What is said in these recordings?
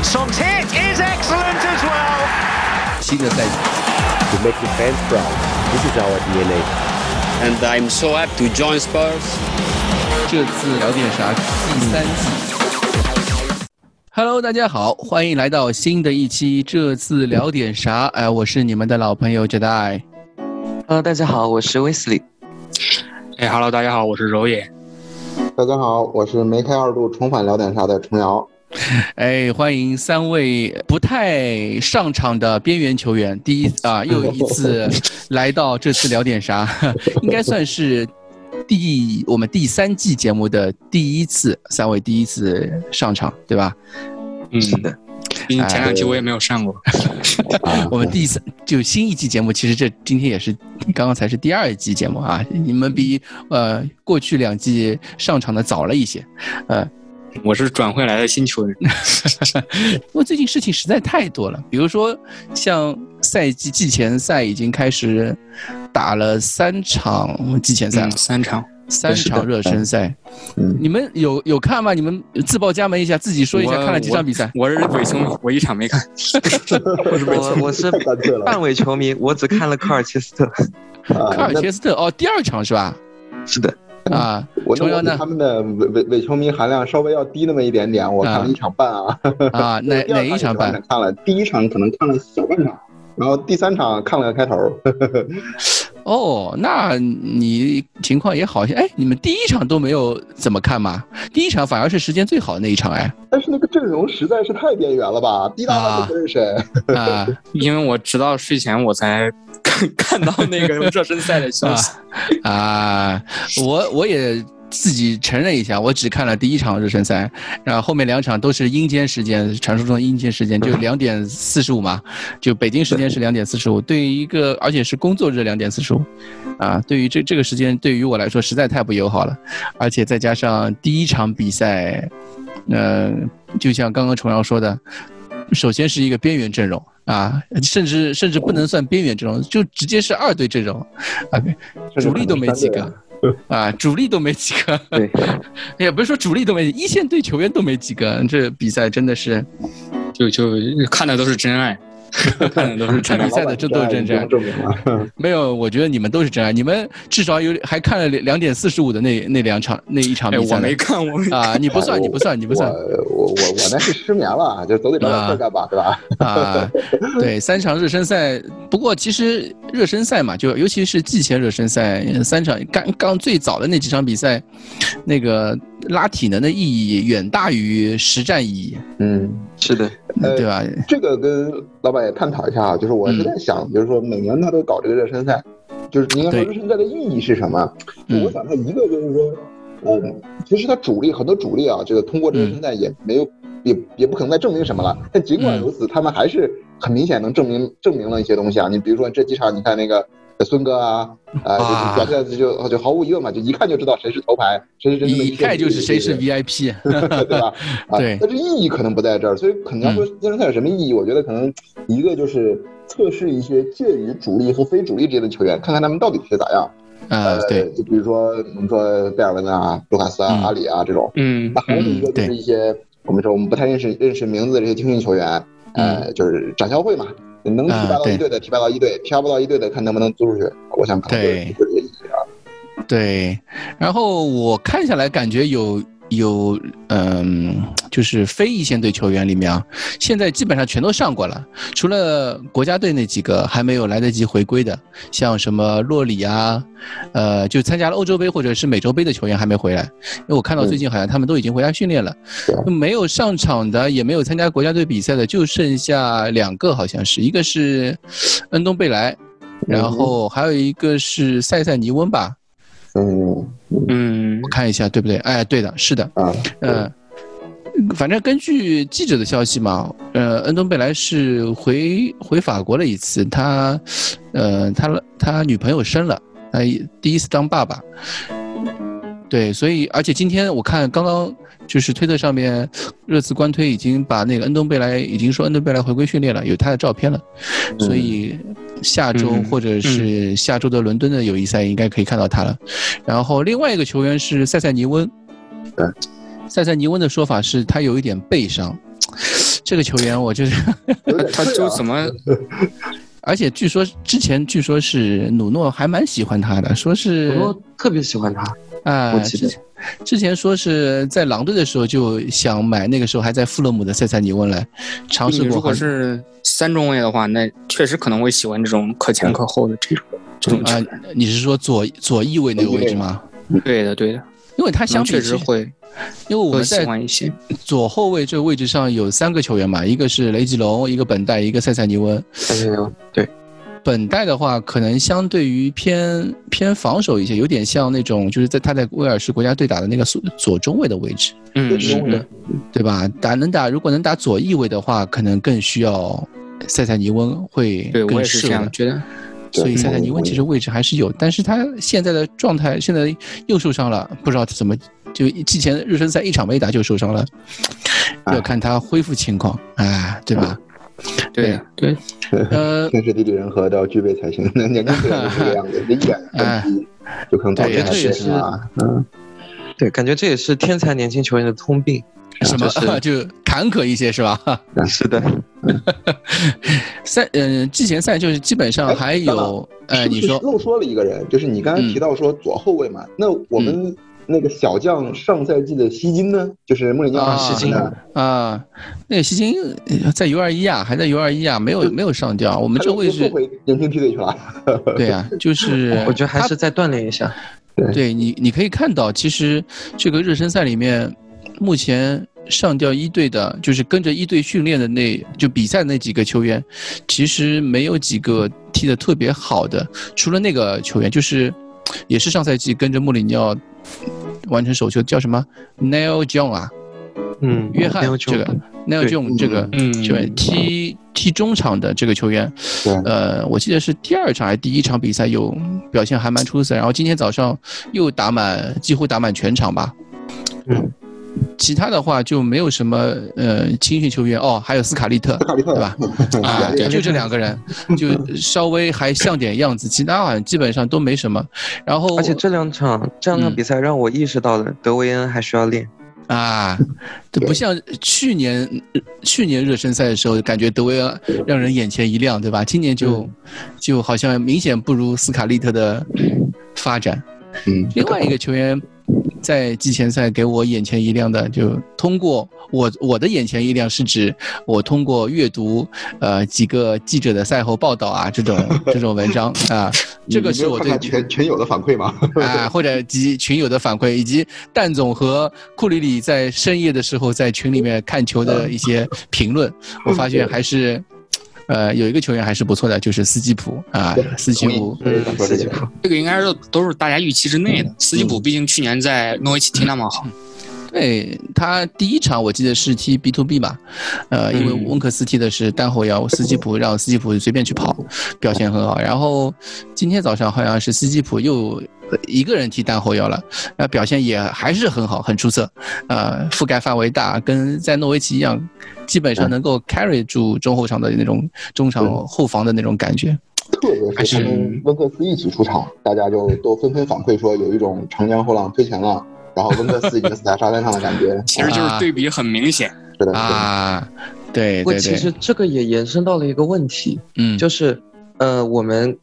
And Son's hit is excellent as well. 新的赛季，to make the fans proud. This is our DNA. and I'm so happy to join Spurs. 这次聊点啥？第三季。Hello，大家好，欢迎来到新的一期。这次聊点啥？哎，我是你们的老朋友 Jedi。Hello，大家好，我是 Wesley。哎，Hello，，大家好，我是柔野。大家好，我是梅开二度重返聊点啥的重瑶。哎，欢迎三位不太上场的边缘球员，第一啊，又一次来到这次聊点啥，应该算是第我们第三季节目的第一次，三位第一次上场，对吧？嗯，是的，前两期我也没有上过。我们第三就新一季节目，其实这今天也是刚刚才是第二季节目啊，你们比呃过去两季上场的早了一些，呃，我是转会来的新球员。因为最近事情实在太多了，比如说像赛季季前赛已经开始打了三场季前赛了嗯，，三场。三场热身赛，嗯，你们有有看吗？你们自报家门一下，自己说一下看了几场比赛？我我是伪球迷，我一场没看。我 我是。半伪球迷，我只看了科尔切斯特。啊 科尔切斯特哦，第二场是吧？是的，啊，我重要呢他们的伪伪伪球迷含量稍微要低那么一点点，我看了一场半啊。啊，哪 哪一场半？看了，第一场可能看了小半场，然后第三场看了个开头。哦，那你情况也好些。哎，你们第一场都没有怎么看吗？第一场反而是时间最好的那一场，哎，但是那个阵容实在是太边缘了吧，滴答答都不认识。啊 因为我直到睡前我才看看到那个热身赛的消息。啊，我我也自己承认一下，我只看了第一场热身赛，然后后面两场都是阴间时间，传说中的阴间时间，就 两点四十五嘛，就北京时间是两点四十五，对于一个而且是工作日两点四十五，啊，对于这这个时间对于我来说实在太不友好了，而且再加上第一场比赛，呃，就像刚刚崇阳说的。首先是一个边缘阵容啊，甚至甚至不能算边缘阵容，就直接是二队阵容，啊，主力都没几个，啊，主力都没几个，对，也不是说主力都没，一线队球员都没几个，这比赛真的是就就看的都是真爱，看的都是看比。赛的这都是真爱。没有，我觉得你们都是真爱，你们至少有还看了两点四十五的那那两场那一场哎，比赛呢我没看，我。啊，你不算，你不算，你不算我我我我那是失眠了，就总得找点事干吧，对吧？啊，对，三场热身赛。不过其实热身赛嘛，就尤其是季前热身赛，三场刚刚最早的那几场比赛，那个拉体能的意义远大于实战意义，嗯，是的，呃对吧？这个跟老板也探讨一下啊，就是我是在想，就是说每年他都搞这个热身赛，就是你应该说热身赛的意义是什么？我想，它一个就是说，嗯，其实他主力很多主力啊，这个通过这个热身赛也没有，也也不可能再证明什么了。但 尽管如此，他们还是很明显能证明证明了一些东西啊。你比如说这几场，你看那个。孙哥啊，啊、啊。就是表现就就毫无疑问嘛，就一看就知道谁是头牌，谁是真正的一看就是谁是 VIP，对吧？啊，对。但是意义可能不在这儿，所以可能要说热身赛有什么意义？我觉得可能一个就是测试一些介于主力和非主力之间的球员，看看他们到底是咋样。呃，对，就比如说我们说贝尔文啊、卢卡斯啊、嗯。阿里啊这种，嗯那还有一个就是一些我们说我们不太认识认识名字的这些青训球员，呃，就是展销会嘛，能提拔到一队的提拔到一队，提拔不到一队的看能不能租出去。我想可能就是对这个意义啊。对，然后我看下来感觉有有嗯，就是非一线队球员里面啊，现在基本上全都上过了，除了国家队那几个还没有来得及回归的，像什么洛里啊，呃，就参加了欧洲杯或者是美洲杯的球员还没回来，因为我看到最近好像他们都已经回家训练了，对没有上场的也没有参加国家队比赛的就剩下两个，好像是一个是恩东贝莱。然后还有一个是塞塞尼翁吧，嗯嗯。我看一下对不对？哎，对的，是的，啊，呃，反正根据记者的消息嘛，呃，恩东贝莱是回回法国了一次，他，呃，他他女朋友生了，他第一次当爸爸，对，所以而且今天我看刚刚就是推特上面热刺官推已经把那个恩东贝莱已经说恩东贝莱回归训练了，有他的照片了，所以下周嗯或者是下周的伦敦的友谊赛应该可以看到他了。然后另外一个球员是塞塞尼温，对，塞塞尼温的说法是他有一点背伤。这个球员我就是，他就怎么 而且据说之前据说是努诺还蛮喜欢他的，说是我特别喜欢他，啊，我记得之前说是在狼队的时候就想买，那个时候还在富勒姆的塞塞尼翁来尝试过。如果是三中卫的话，那确实可能会喜欢这种可前可后的这种这种啊。，你是说左左翼位那个位置吗？对的，对的，因为他相比确实会因为我们在欢一些。左后卫这个位置上有三个球员嘛，一个是雷吉隆，一个本代，一个塞塞尼翁。塞塞尼翁，对，本代的话，可能相对于偏偏防守一些，有点像那种就是在他在威尔士国家队打的那个左左中卫的位置，嗯，中卫嗯对吧？打能打，如果能打左翼位的话，可能更需要塞塞尼翁会对我更也是这样适合。觉得。所以塞塞尼翁其实位置还是有，但是他现在的状态现在又受伤了，不知道他怎么就之前热身赛一场没打就受伤了，哎要看他恢复情况，哎，对吧？对的对，呃，天时地利人和都要具备才行。那年轻队员是这个样子，一点哎问题就可能导致对他这也是啊。嗯，对，感觉这也是天才年轻球员的通病。什么就是就坎坷一些是吧？是的，赛嗯，季前赛就是基本上哎还有，呃，你说漏说了一个人，就是你刚才提到说左后卫嘛，那我们那个小将上赛季的希金呢，就是穆里尼奥。啊希金呢，啊，那个希金呃在 U 二一啊，还在 U 二一啊，没有没有上调，我我们这位置，回年轻梯队去了。对呀、就是我觉得还是再锻炼一下。对。你，你可以看到，其实这个热身赛里面，目前上调一队的，就是跟着一队训练的那就比赛那几个球员，其实没有几个踢得特别好的，除了那个球员，就是也是上赛季跟着穆里尼奥完成首秀，叫什么？Neil John 啊，嗯，约翰这个 Neil John 这个嗯。球员踢踢中场的这个球员，呃，我记得是第二场还是第一场比赛有表现还蛮出色，然后今天早上又打满几乎打满全场吧。嗯，其他的话就没有什么呃青训球员哦，还有斯卡利特，斯卡利特对吧？啊，对就这两个人，就稍微还像点样子，其他好像基本上都没什么。然后而且这两场这两场嗯比赛让我意识到了德维恩还需要练。啊，这不像去年去年热身赛的时候，感觉德维恩让人眼前一亮，对吧？今年就、就好像明显不如斯卡利特的发展。嗯，另外一个球员在季前赛给我眼前一亮的，就通过我我的眼前一亮是指我通过阅读呃几个记者的赛后报道啊这种 这种文章啊，这个是我对全全友的反馈吗？啊，或者及群友的反馈，以及蛋总和库里里在深夜的时候在群里面看球的一些评论，我发现还是，呃，有一个球员还是不错的，就是斯基普啊，斯基普，斯基普这个应该是都是大家预期之内的。斯基普毕竟去年在诺维奇踢那么好，对他第一场我记得是踢 B to B 吧，呃，因为嗯温克斯踢的是单后腰，斯基普让斯基普随便去跑，表现很好。然后今天早上好像是斯基普又呃一个人踢单后腰了，那表现也还是很好，很出色，呃，覆盖范围大，跟在诺维奇一样，基本上能够 carry 住中后场的那种中场后防的那种感觉。特别是他跟温克斯一起出场，大家就都纷纷反馈说有一种长江后浪推前浪，然后温克斯已经死在沙滩上的感觉。其实就是对比很明显。是的，是的，啊，对不过对对，其实这个也延伸到了一个问题，嗯，就是呃我们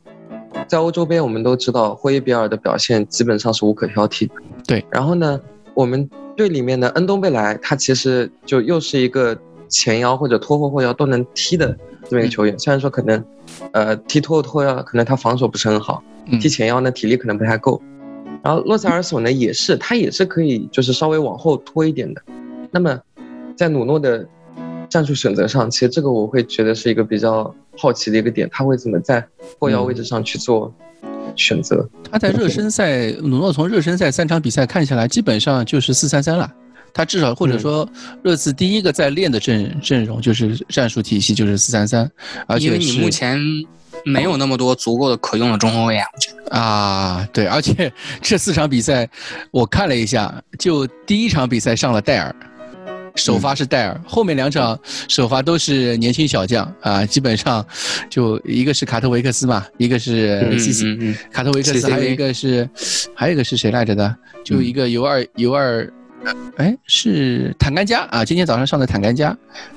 在欧洲杯我们都知道霍伊比尔的表现基本上是无可挑剔的。对，然后呢，我们队里面的恩东贝莱他其实就又是一个前腰或者拖后后腰都能踢的这么一个球员，虽然说可能呃踢拖后拖腰可能他防守不是很好，嗯踢前腰呢体力可能不太够。然后洛塞尔索呢也是，他也是可以就是稍微往后拖一点的。那么在努诺的战术选择上，其实这个我会觉得是一个比较好奇的一个点，他会怎么在后腰位置上去做选择？他在热身赛，努诺从热身赛三场比赛看下来，基本上就是四三三了。他至少或者说热刺第一个在练的阵阵容就是战术体系就是四三三，而且因为你目前没有那么多足够的可用的中后卫啊，我觉得。啊，对，而且这四场比赛我看了一下，就第一场比赛上了戴尔，首发是戴尔，后面两场首发都是年轻小将啊，基本上就一个是卡特维克斯嘛，一个是卡特维克斯，还有一个是还有一个是谁来着的？就一个尤二尤二哎，是坦甘加啊，今天早上上的坦甘加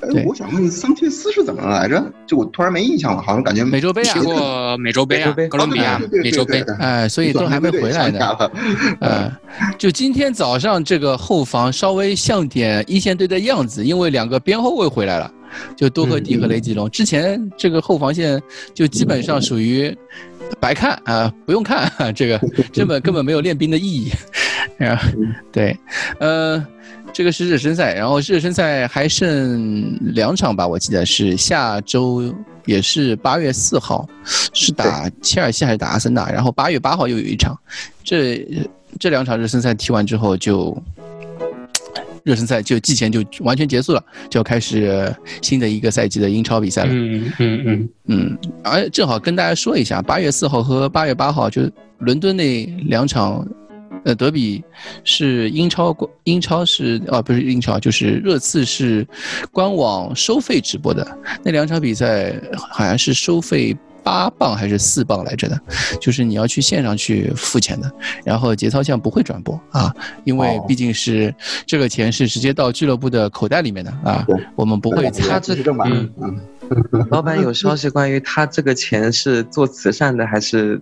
对哎，我想问桑切斯是怎么来着？就我突然没印象了，好像感觉美洲杯啊美洲杯啊美洲杯，哥伦比亚美洲杯哎，所以都还没回来呢。呢。呃，就今天早上这个后防稍微像点一线队的样子，因为两个边后卫回来了，就多赫蒂和雷吉隆。之前这个后防线就基本上属于白看啊、不用看，这个 根本根本没有练兵的意义。啊，对，呃，这个是热身赛，然后热身赛还剩两场吧，我记得是下周也是八月四号，是打切尔西还是打阿森纳？然后八月八号又有一场，这这两场热身赛踢完之后就。热身赛就季前就完全结束了，就要开始新的一个赛季的英超比赛了。嗯嗯嗯，嗯，而正好跟大家说一下，八月四号和八月八号就伦敦那两场，呃，德比是英超英超是啊不是英超，就是热刺是官网收费直播的那两场比赛，好像是收费。八磅还是四磅来着的，就是你要去线上去付钱的，然后节操项不会转播啊，因为哦。毕竟是这个钱是直接到俱乐部的口袋里面的啊，我们不会他这是正版，嗯。嗯，老板有消息关于他这个钱是做慈善的，还是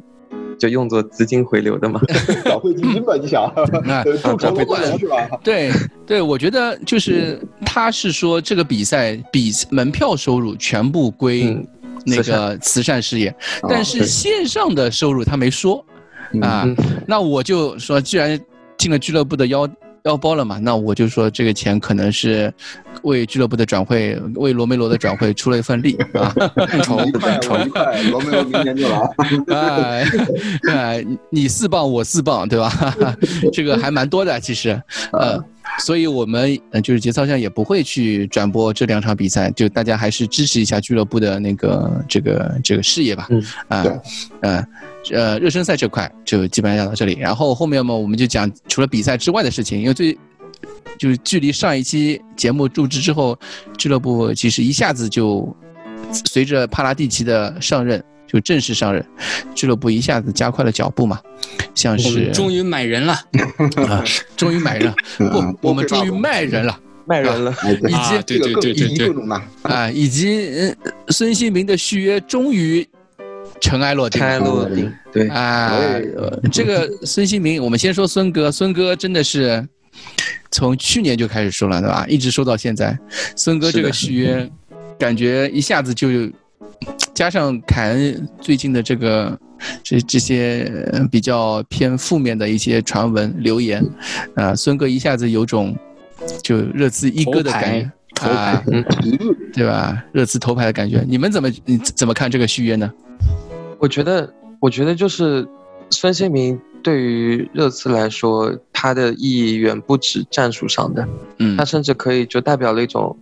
就用作资金回流的吗？小会基金吧，你想，哎呃众筹不管是吧？对对，我觉得就是他是说这个比赛比门票收入全部归嗯那个慈善事业，但是线上的收入他没说嗯啊嗯。那我就说，既然进了俱乐部的腰腰包了嘛，那我就说这个钱可能是为俱乐部的转会，为罗梅罗的转会出了一份力啊。一块 我一块，罗梅罗明年就来。哎哎，你四磅我四磅，对吧？这个还蛮多的，其实，呃，所以我们嗯就是节操上也不会去转播这两场比赛，就大家还是支持一下俱乐部的那个这个这个事业吧。嗯啊对，呃。呃，热身赛这块就基本上讲到这里，然后后面嘛，我们就讲除了比赛之外的事情，因为最就是距离上一期节目录制之后，俱乐部其实一下子就随着帕拉蒂奇的上任，就正式上任，俱乐部一下子加快了脚步嘛，像我是们终于买人了，啊，终于买人 不，我们终于卖人了卖人了，以及啊对对这个更对对对重大。啊，以及呃孙兴民的续约终于尘埃落定尘埃。落定，对，啊，这个孙兴民，我们先说孙哥，孙哥真的是从去年就开始说了，对吧？一直说到现在，孙哥这个续约，感觉一下子就加上凯恩最近的这个这这些呃比较偏负面的一些传闻留言，啊，孙哥一下子有种就热刺一哥的感觉头牌啊，对吧？热刺头牌的感觉，你们怎么你怎么看这个续约呢？我觉得，我觉得就是孙兴民对于热刺来说，他的意义远不止战术上的，嗯他甚至可以就代表了一种，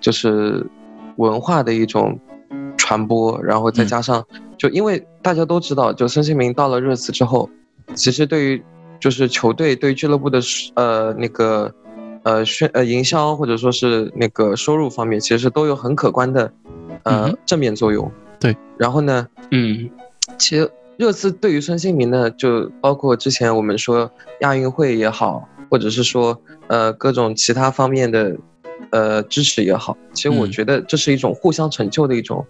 就是文化的一种传播，然后再加上，就因为大家都知道，就孙兴民到了热刺之后，其实对于就是球队对俱乐部的呃那个呃宣呃营销或者说是那个收入方面，其实都有很可观的呃、嗯正面作用。对，然后呢，嗯。其实热刺对于孙兴民呢，就包括之前我们说亚运会也好，或者是说呃各种其他方面的呃支持也好，其实我嗯。觉得这是一种互相成就的一种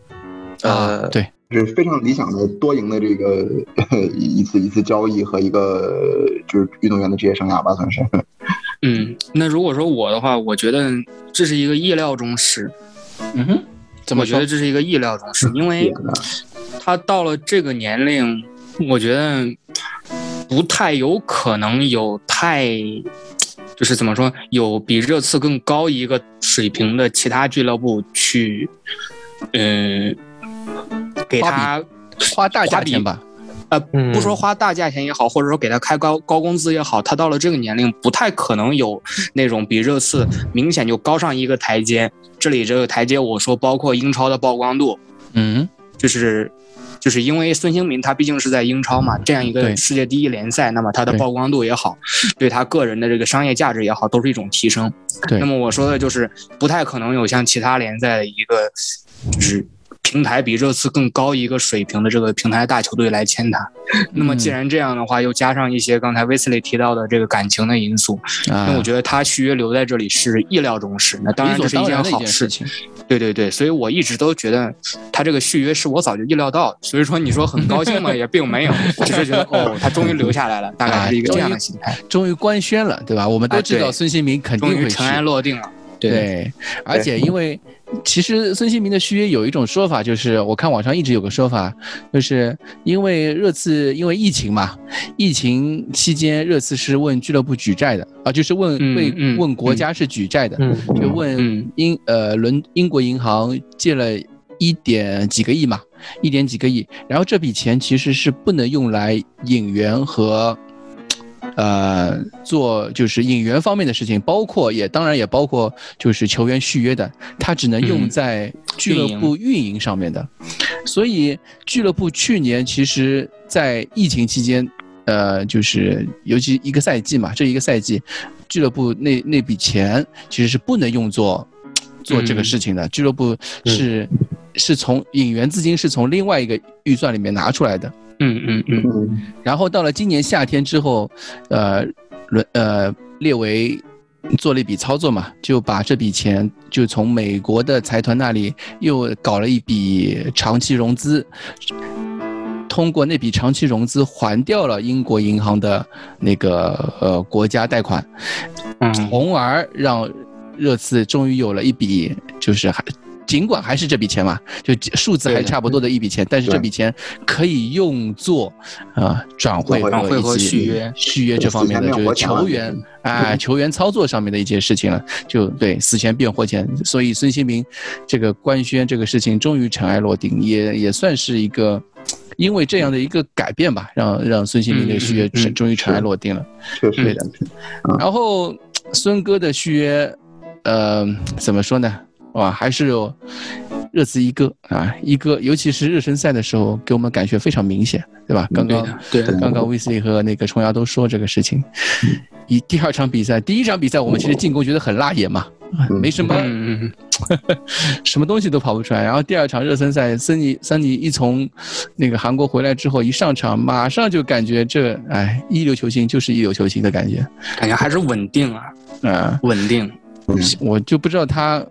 呃啊，对，是非常理想的多赢的这个 一次一次交易和一个就是运动员的职业生涯吧，算是。嗯，那如果说我的话，我觉得这是一个意料中事，嗯哼，怎么我觉得？这是一一个意料中事，因为他到了这个年龄，我觉得不太有可能有太，就是怎么说，有比热刺更高一个水平的其他俱乐部去，嗯、给他花大价钱吧？呃，嗯不说花大价钱也好，或者说给他开高高工资也好，他到了这个年龄，不太可能有那种比热刺明显就高上一个台阶。这里这个台阶，我说包括英超的曝光度，嗯就是就是因为孙兴民他毕竟是在英超嘛，这样一个世界第一联赛，那么他的曝光度也好，对他个人的这个商业价值也好，都是一种提升。对那么我说的就是不太可能有像其他联赛的一个就是平台比热刺更高一个水平的这个平台大球队来签他。那么既然这样的话，又加上一些刚才威斯利提到的这个感情的因素，啊那我觉得他续约留在这里是意料中事。那当然这是一件好事。情。对对对，所以我一直都觉得他这个续约是我早就意料到的。所以说你说很高兴嘛，也并没有，只是觉得哦，他终于留下来了，大概是一个这样的心态，终于官宣了，对吧？我们都哎知道孙兴民肯定会去终于尘。埃落定了。对，而且因为其实孙兴民的续约有一种说法，就是我看网上一直有个说法，就是因为热刺因为疫情嘛，疫情期间热刺是问俱乐部举债的啊，就是问为嗯嗯问国家是举债的，嗯，就问嗯英呃伦英国银行借了一点几个亿嘛，一点几个亿，然后这笔钱其实是不能用来引援和。呃，做就是引援方面的事情，包括也当然也包括就是球员续约的，他只能用嗯在俱乐部运营上面的。所以俱乐部去年其实，在疫情期间，呃，就是尤其一个赛季嘛，这一个赛季，俱乐部那那笔钱其实是不能用作做这个嗯事情的。俱乐部是、是从引援资金是从另外一个预算里面拿出来的。嗯嗯嗯嗯然后到了今年夏天之后，呃，伦呃列维做了一笔操作嘛，就把这笔钱就从美国的财团那里又搞了一笔长期融资，通过那笔长期融资还掉了英国银行的那个呃国家贷款，嗯从而让热刺终于有了一笔就是还。尽管还是这笔钱嘛，就数字还差不多的一笔钱，但是这笔钱可以用作啊、转会转会和和以及续约续约这方面的，就是球员啊、球员操作上面的一些事情了。就对死钱变活钱，所以孙兴民这个官宣这个事情终于尘埃落定，也也算是一个。因为这样的一个改变吧，让让孙兴民的续约终于尘埃落定了。确实对的然后孙哥的续约，呃，怎么说呢？哇，还是有热刺一哥啊，一哥，尤其是热身赛的时候，给我们感觉非常明显，对吧？刚刚对对刚刚威斯利和那个虫牙都说这个事情。一第二场比赛，第一场比赛我们其实进攻觉得很辣眼嘛，嗯没什么 什么东西都跑不出来。然后第二场热身赛，森尼森尼一从那个韩国回来之后，一上场马上就感觉这哎一流球星就是一流球星的感觉。感觉还是稳定啊，啊、稳定。我就不知道他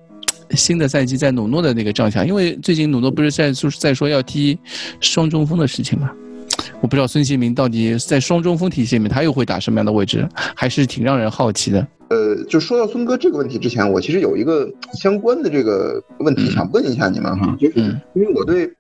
新的赛季在努诺的那个帐下，因为最近努诺不是在就是在说要踢双中锋的事情嘛。我不知道孙兴民到底在双中锋体系里面他又会打什么样的位置，还是挺让人好奇的。呃，就说到孙哥这个问题之前，我其实有一个相关的这个问题想问一下你们哈，就是嗯因为我对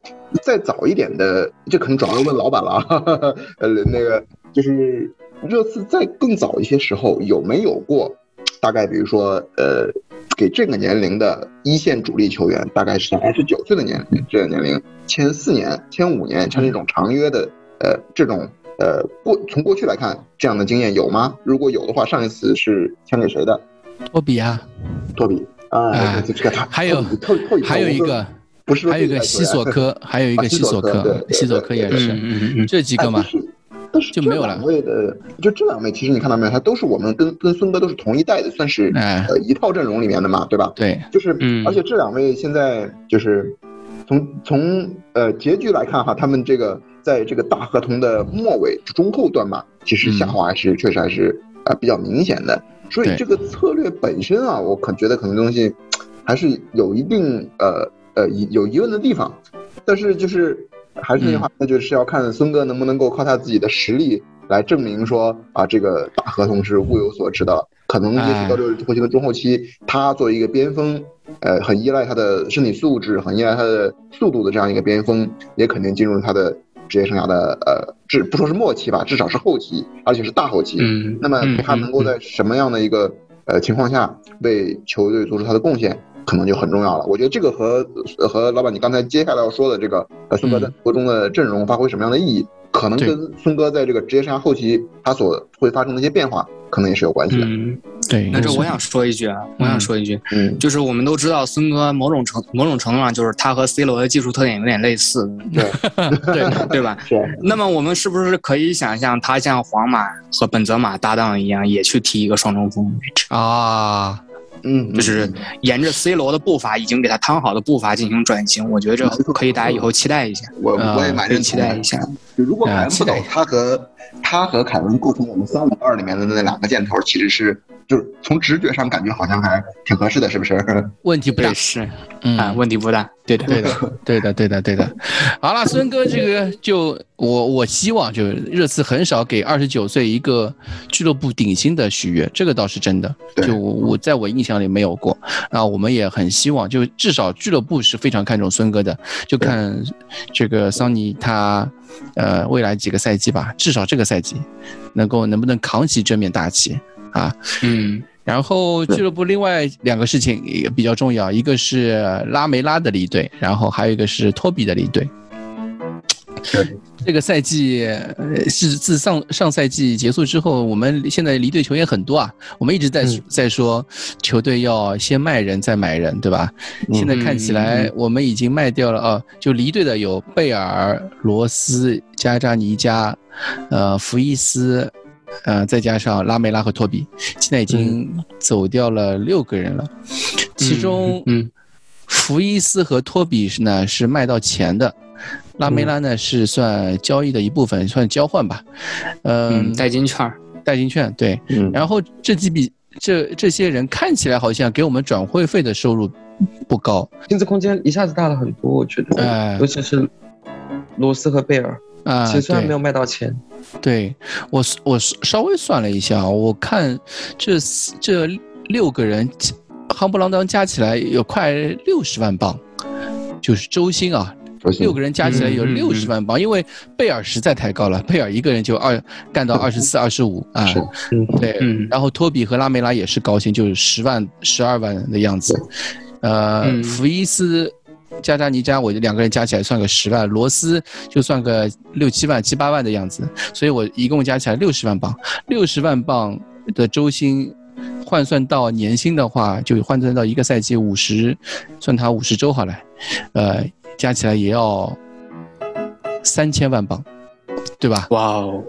再早一点的，这可能主要问老板了啊，呃，那个就是热刺在更早一些时候有没有过，大概比如说呃，给这个年龄的一线主力球员，大概是在二十九岁的年龄，这个年龄签四年、签五年，签这种长约的，呃，这种呃过从过去来看，这样的经验有吗？如果有的话，上一次是签给谁的？托比啊，托比啊，哎这这个他还有还有一个不是还有一个西索科，还有一个西索科啊西索科也是嗯嗯嗯这几个嘛哎。但是就没有了。两位的，就这两位，其实你看到没有，他都是我们跟跟孙哥都是同一代的，算是哎。呃一套阵容里面的嘛，对吧？对，就是，嗯。而且这两位现在就是从从呃结局来看哈，他们这个在这个大合同的末尾中后段吧，其实下滑还是、确实还是呃比较明显的。所以这个策略本身啊，我可觉得可能东西还是有一定呃呃疑有疑问的地方，但是就是还是那句话，那就是要看孙哥能不能够靠他自己的实力来证明说啊这个大合同是物有所值的。可能也许到这个后期的中后期，他作为一个边锋，呃，很依赖他的身体素质，很依赖他的速度的这样一个边锋，也肯定进入他的职业生涯的呃，至不说是末期吧，至少是后期，而且是大后期。嗯，那么嗯他能够在什么样的一个呃情况下为球队做出他的贡献，可能就很重要了。我觉得这个和呃和老板你刚才接下来要说的这个呃孙哥在国中的阵容发挥什么样的意义，可能跟孙哥在这个职业生涯后期他所会发生的一些变化，可能也是有关系的。嗯，对，那这我想说一句啊，我想说一句，嗯，就是我们都知道孙哥某种程某种程度上就是他和 C 罗的技术特点有点类似，对，对 对吧？是。那么我们是不是可以想象他像皇马和本泽马搭档一样，也去踢一个双中锋位置？啊，嗯，就是沿着 C 罗的步伐，已经给他趟好的步伐进行转型。我觉得这可以大家以后期待一下，我我也蛮期待一。下。就如果凯文不走他和他和凯文构成我们三五二里面的那两个箭头，其实是就是从直觉上感觉好像还挺合适的，是不是？问题不大，。是嗯啊，问题不大。对的，对的，对的，对的，对的。好了，孙哥，这个就我我希望就热刺很少给二十九岁一个俱乐部顶薪的续约，这个倒是真的。对就我我在我印象里没有过。那我们也很希望，就至少俱乐部是非常看重孙哥的，就看这个桑尼他呃未来几个赛季吧，至少这个赛季能够能不能扛起这面大旗啊？嗯然后俱乐部另外两个事情也比较重要，一个是拉梅拉的离队，然后还有一个是托比的离队。对，这个赛季呃是自上上赛季结束之后，我们现在离队球员很多啊。我们一直在、嗯在说球队要先卖人再买人，对吧？现在看起来我们已经卖掉了啊，就离队的有贝尔、罗斯、加扎尼加，呃，福伊斯，呃，再加上拉梅拉和托比，现在已经走掉了六个人了，其中嗯福伊斯和托比是呢是卖到钱的，拉梅拉呢是算交易的一部分，算交换吧，嗯嗯，，代金券。代金券对，嗯，然后这几笔这这些人看起来好像给我们转会费的收入不高。薪资空间一下子大了很多，我觉得，哎。尤其是罗斯和贝尔，啊，其实虽然没有卖到钱，对我我稍微算了一下，我看这这六个人夯不啷当加起来有快六十万镑，就是周薪啊，六个人加起来有六十万镑，因为贝尔实在太高了，贝尔一个人就二干到二十四、二十五啊，是嗯，对，嗯。然后托比和拉梅拉也是高薪，就是十万、十二万的样子。呃，嗯。福伊斯、加扎尼加，我两个人加起来算个十万，罗斯就算个六七万、七八万的样子，所以我一共加起来六十万镑。六十万镑的周薪换算到年薪的话，就换算到一个赛季五十，算他五十周好了，呃，加起来也要三千万镑，对吧？哇哦，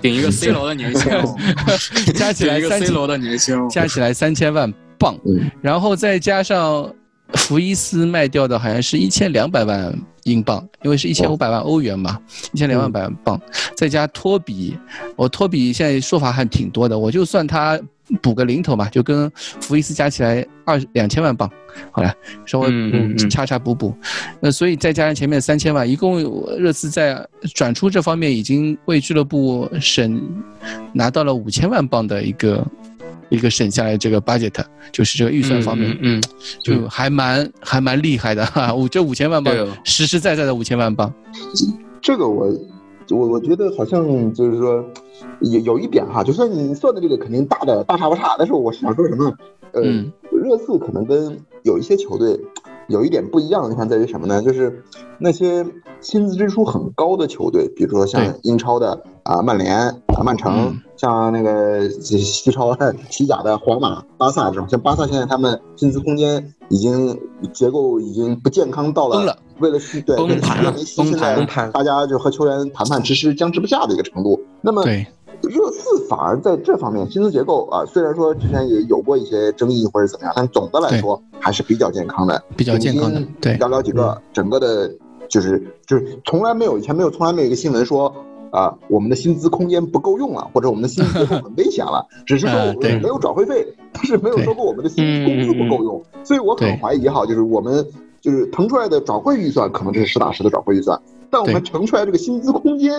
顶一个 C 罗的年薪哦，加起来顶一个三 C 千罗的年薪哦。加起来三千万镑，嗯然后再加上福伊斯卖掉的好像是一千两百万英镑，因为是一千五百万欧元嘛，一千两万百万镑，再加托比，我托比现在说法还挺多的，我就算他补个零头嘛，就跟福伊斯加起来二两千万镑，好了，稍微差差补补，那所以再加上前面三千万，一共热刺在转出这方面已经为俱乐部省拿到了五千万镑的一个一个省下来这个 budget，就是这个预算方面，嗯，嗯就还蛮还蛮厉害的哈，五这五千万镑实实在在的五千万镑，这个我我我觉得好像就是说有有一点哈，就算你算的这个肯定大的大差不差，但是我想说什么呢？呃，嗯热刺可能跟有一些球队有一点不一样的地方在于什么呢？就是那些薪资支出很高的球队，比如说像英超的啊、曼联啊、曼城，嗯像那个西西超西甲的皇马、巴萨这种，像巴萨现在他们薪资空间已经结构已经不健康到了，为了续对崩为了续盘了约梅西崩盘大家就和球员谈判迟迟僵持不下的一个程度。那么对，热刺反而在这方面薪资结构啊，虽然说之前也有过一些争议或者怎么样，但总的来说还是比较健康的，比较健康的对。寥寥几个，整个的就是就是从来没有以前没有从来没有一个新闻说。啊，我们的薪资空间不够用了，或者我们的薪资 很危险了，只是说我们没有转会费，但是没有说过我们的薪资工资不够用，所以我很怀疑哈，就是我们就是腾出来的转会预算可能这是实打实的转会预算，但我们对。腾出来这个薪资空间，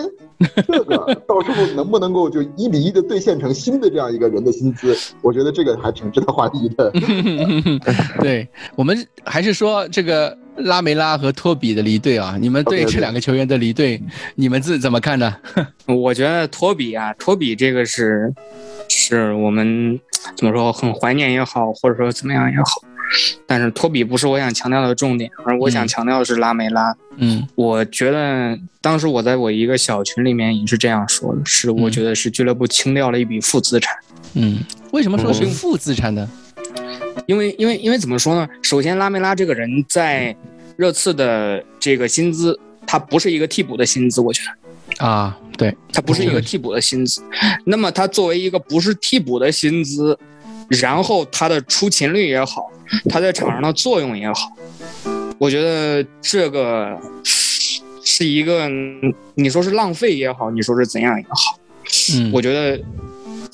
这个 到时候能不能够就一比一的兑现成新的这样一个人的薪资，我觉得这个还挺值得怀疑的。对我们还是说这个拉梅拉和托比的离队啊，你们对这两个球员的离队，你们自怎么看呢？我觉得托比啊，托比这个是是我们 怎么说很怀念也好，或者说怎么样也好，但是托比不是我想强调的重点，而我想嗯强调的是拉梅拉。嗯我觉得当时我在我一个小群里面也是这样说的，是我嗯觉得是俱乐部清掉了一笔负资产。嗯，为什么说是嗯负资产呢？因为因为因为怎么说呢？首先，拉梅拉这个人在热刺的这个薪资，他不是一个替补的薪资，我觉得啊，对，他不是一个替补的薪资。那么他作为一个不是替补的薪资，然后他的出勤率也好，他在场上的作用也好，我觉得这个是一个你说是浪费也好，你说是怎样也好，嗯，我觉得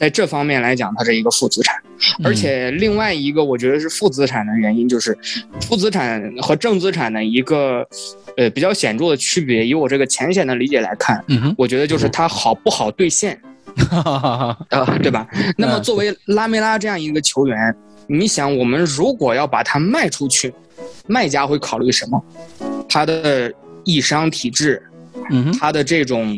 在这方面来讲，它是一个负资产。而且另外一个我觉得是负资产的原因，就是负资产和正资产的一个呃比较显著的区别。以我这个浅显的理解来看，我觉得就是它好不好兑现。哈，啊，对吧？那么作为拉梅拉这样一个球员，你想，我们如果要把它卖出去，卖家会考虑什么？他的易伤体质，嗯哼，他的这种，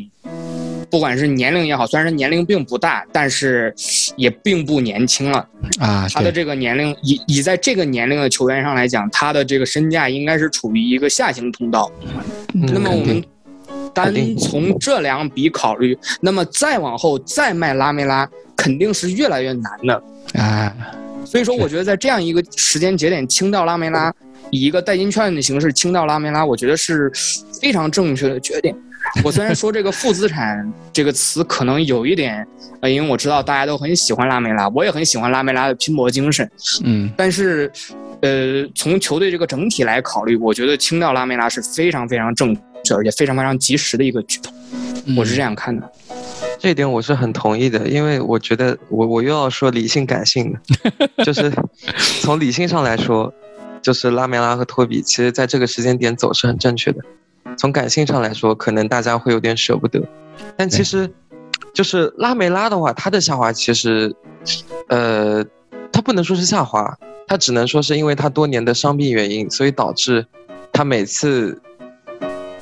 不管是年龄也好，虽然是年龄并不大，但是也并不年轻了。啊，他的这个年龄，以以在这个年龄的球员上来讲，他的这个身价应该是处于一个下行通道。那么我们。单从这两笔考虑，那么再往后再卖拉梅拉，肯定是越来越难的啊。所以说，我觉得在这样一个时间节点清掉拉梅拉，以一个代金券的形式清掉拉梅拉，我觉得是非常正确的决定。我虽然说这个负资产这个词可能有一点，呃，因为我知道大家都很喜欢拉梅拉，我也很喜欢拉梅拉的拼搏精神，嗯，但是，呃，从球队这个整体来考虑，我觉得清掉拉梅拉是非常非常正确。而且非常非常及时的一个举动，我是这样看的。这一点我是很同意的，因为我觉得我我又要说理性感性的，就是从理性上来说，就是拉梅拉和托比，其实在这个时间点走是很正确的。从感性上来说，可能大家会有点舍不得，但其实就是拉梅拉的话，他的下滑其实，呃，他不能说是下滑，他只能说是因为他多年的伤病原因，所以导致他每次。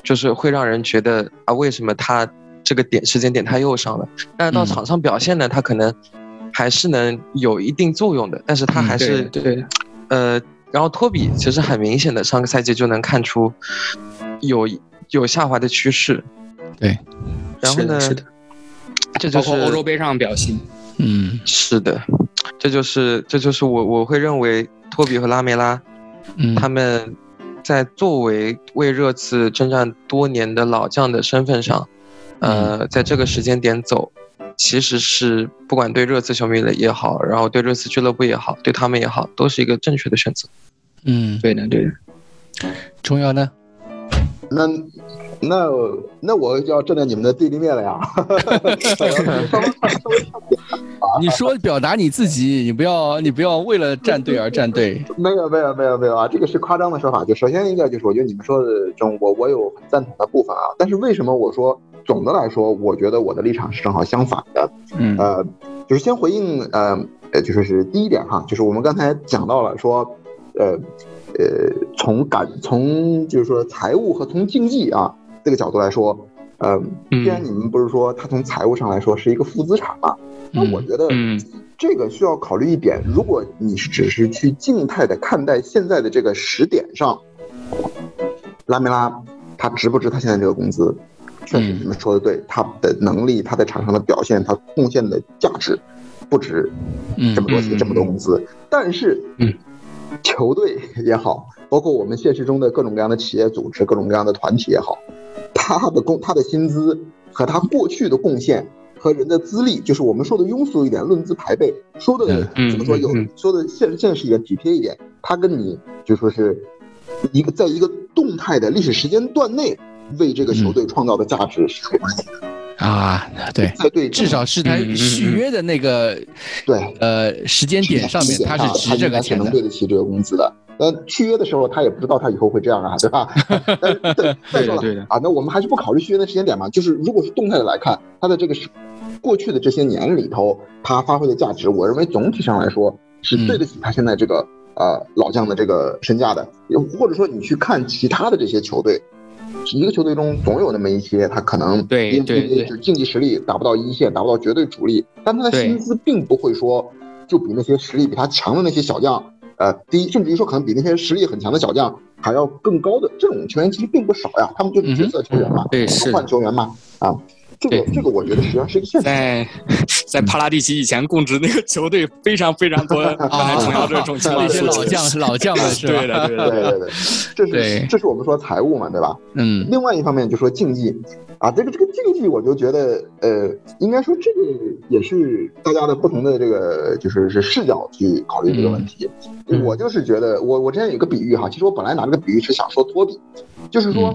就是会让人觉得啊，为什么他这个点时间点他又伤了？但是到场上表现呢，他可能还是能有一定作用的。但是他还是对，呃，然后托比其实很明显的上个赛季就能看出有有下滑的趋势。对，然后呢？是的，这就是欧洲杯上表现。嗯，是的，这就是这就是我我会认为托比和拉梅拉，嗯，他们。在作为为热刺征战多年的老将的身份上，呃，在这个时间点走，其实是不管对热刺球迷的也好，然后对热刺俱乐部也好，对他们也好，都是一个正确的选择。嗯，对的，对的。重要呢？那那那我就要站在你们的对立面了呀！你说表达你自己，你不要你不要为了站队而站队。没有没有没有没有啊，这个是夸张的说法。就首先一个就是，我觉得你们说的中，我我有很赞同的部分啊。但是为什么我说总的来说，我觉得我的立场是正好相反的？嗯呃，就是先回应呃呃，就说是第一点哈，就是我们刚才讲到了说，呃呃，从感从就是说财务和从竞技啊这个角度来说，呃，既然你们不是说它从财务上来说是一个负资产嘛？那我觉得，这个需要考虑一点，如果你是只是去静态的看待现在的这个时点上，拉梅拉他值不值他现在这个工资？确实你们说的对，他的能力，他在场上的表现，他贡献的价值，不值这么多钱，这么多工资。但是，球队也好，包括我们现实中的各种各样的企业组织、各种各样的团体也好，他的工、他的薪资和他过去的贡献。和人的资历，就是我们说的庸俗一点，论资排辈，说的怎么说有说的现现实一点，体贴一点，他跟你就说是一个在一个动态的历史时间段内为这个球队创造的价值是有关系的啊，对，在对，至少是他续约的那个对呃时间点上面，他是值这个钱的，能对得起这个工资的。呃，续约的时候他也不知道他以后会这样啊，对吧？再说了啊，那我们还是不考虑续约的时间点嘛，就是如果是动态的来看，他的这个是。过去的这些年里头，他发挥的价值，我认为总体上来说是对得起他现在这个呃老将的这个身价的。或者说你去看其他的这些球队，一个球队中总有那么一些他可能对对对，就竞技实力达不到一线，达不到绝对主力，但他的薪资并不会说就比那些实力比他强的那些小将呃低，甚至于说可能比那些实力很强的小将还要更高的这种球员其实并不少呀，他们就是角色球员嘛，对是换球员嘛啊。这个这个，我觉得实际上是一个现在在帕拉蒂奇以前供职那个球队非常非常多 刚才重要这种情况那些。老将老将们是吧？对的，对的，对对对，这是这是我们说财务嘛，对吧？嗯另外一方面就说竞技，啊，这个这个竞技，我就觉得，呃，应该说这个也是大家的不同的这个就是是视角去考虑这个问题。嗯我就是觉得，我我之前有个比喻哈，其实我本来拿这个比喻是想说托比，就是说。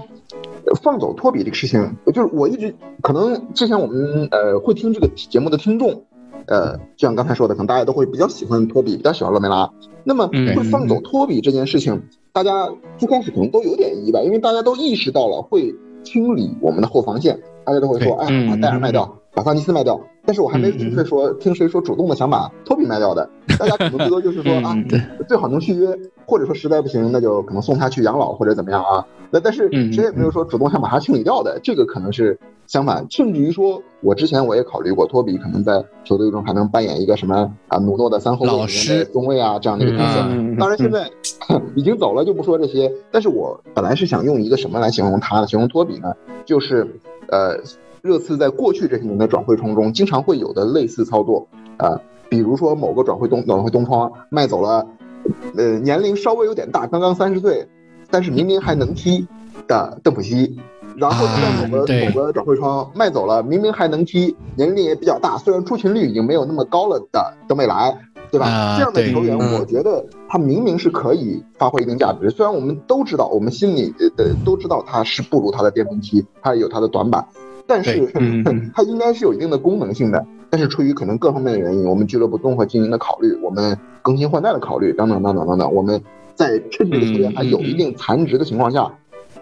呃放走托比这个事情，就是我一直可能之前我们呃会听这个节目的听众，呃，就像刚才说的，可能大家都会比较喜欢托比，比较喜欢勒梅拉。那么嗯会放走托比这件事情，大家最开始可能都有点意外，因为大家都意识到了会清理我们的后防线，大家都会说，哎把戴尔卖掉，把桑尼斯卖掉。但是我还没准确说，听谁说主动的想把托比卖掉的，大家可能最多就是说啊，嗯最好能续约，或者说实在不行，那就可能送他去养老或者怎么样啊。那但是嗯谁也没有说主动想把他清理掉的，这个可能是相反，甚至于说，我之前我也考虑过，托比可能在球队中还能扮演一个什么啊，努诺的三后卫老师中卫啊这样的一个角色。嗯当然现在 已经走了，就不说这些。但是我本来是想用一个什么来形容他呢？形容托比呢，就是呃，热刺在过去这些年的转会窗中，经常会有的类似操作啊、呃比如说某个转会东转会东窗卖走了，呃，年龄稍微有点大，刚刚三十岁，但是明明还能踢的邓普西。然后在某个、啊某个转会窗卖走了，明明还能踢，年龄也比较大，虽然出勤率已经没有那么高了的登贝莱，对吧？啊这样的球员，嗯我觉得他明明是可以发挥一定价值。虽然我们都知道，我们心里呃呃都知道他是不如他的巅峰期，他有他的短板，但是对嗯 他应该是有一定的功能性的。但是出于可能各方面的原因，我们俱乐部综合经营的考虑，我们更新换代的考虑，等等等等等等，我们在趁这个球员还有一定残值的情况下，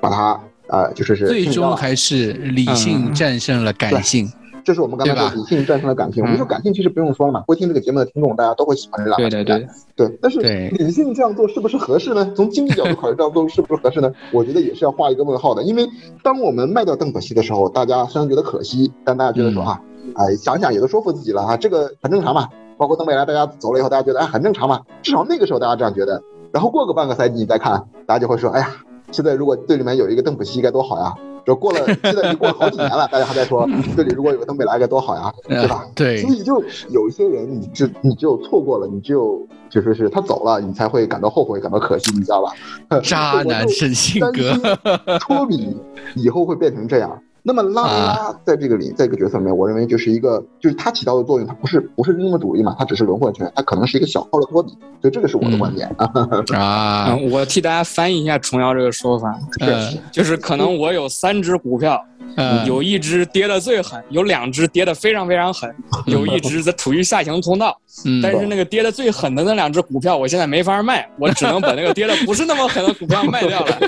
把它呃就是是最终还是理性战胜了感性。这是我们刚才说理性战胜了感性。我们说感性其实不用说了嘛，会听这个节目的听众大家都会喜欢这两个对对，对，但是理性这样做是不是合适呢？从经济角度考虑，这样做是不是合适呢？我觉得也是要画一个问号的。因为当我们卖掉邓可西的时候，大家虽然觉得可惜，但大家觉得说嗯啊，哎，想想也都说服自己了啊，这个很正常嘛。包括邓贝莱，大家走了以后，大家觉得哎很正常嘛，至少那个时候大家这样觉得。然后过个半个赛季你再看，大家就会说，哎呀，现在如果队里面有一个邓普西该多好呀。这过了，现在已经过了好几年了，大家还在说这里如果有个邓贝莱该多好呀，对吧呃？对所以就有一些人，你只你只有错过了，你只有就说是他走了，你才会感到后悔，感到可惜，你知道吧？渣男是生性格，托比以后会变成这样。那么拉梅拉在这个里，在这个角色里面，我认为就是一个，就是他起到的作用，他不是不是那么主力嘛，他只是轮换权，他可能是一个小号的托比，所以这个是我的观点。啊。啊，嗯，我替大家翻译一下重瑶这个说法，呃就是可能我有三只股票，呃，有一只跌得最狠，有两只跌得非常非常狠，有一只在处于下行通道。嗯。但是那个跌得最狠的那两只股票，我现在没法卖，我只能把那个跌得不是那么狠的股票卖掉了。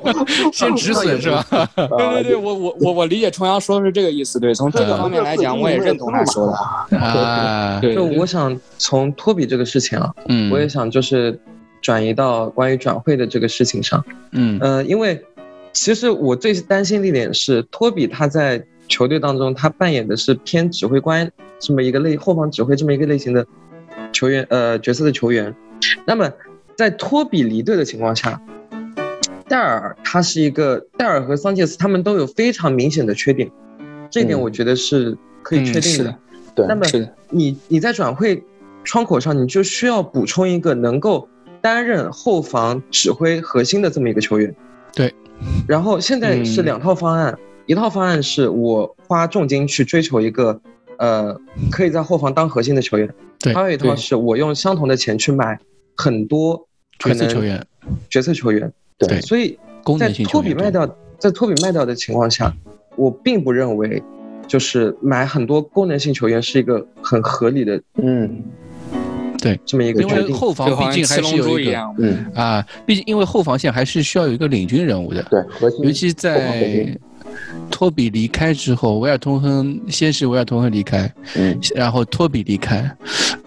先止损是吧？对对对，我我我我理解重阳说的是这个意思。对，从这个方面来讲，我也认同他说的。啊，对，就我想从托比这个事情啊，嗯，我也想就是转移到关于转会的这个事情上。嗯呃，因为其实我最担心的一点是，托比他在球队当中，他扮演的是偏指挥官这么一个类后方指挥这么一个类型的球员，呃，角色的球员。那么在托比离队的情况下，戴尔他是一个戴尔和桑切斯他们都有非常明显的缺点，这一点嗯我觉得是可以嗯确定的。对那么你你在转会窗口上，你就需要补充一个能够担任后防指挥核心的这么一个球员。对。然后现在是嗯两套方案，一套方案是我花重金去追求一个，呃，可以在后防当核心的球员。对还有一套是我用相同的钱去买很多角色球员，角色球员。对所以功在托比卖掉，在托比卖掉的情况下，我并不认为就是买很多功能性球员是一个很合理的嗯对这么一个因决定。为后防毕竟还是有一个。嗯，啊，毕竟因为后防线还是需要有一个领军人物的，对，尤其在托比离开之后，维尔通亨先是维尔通亨离开，嗯然后托比离开，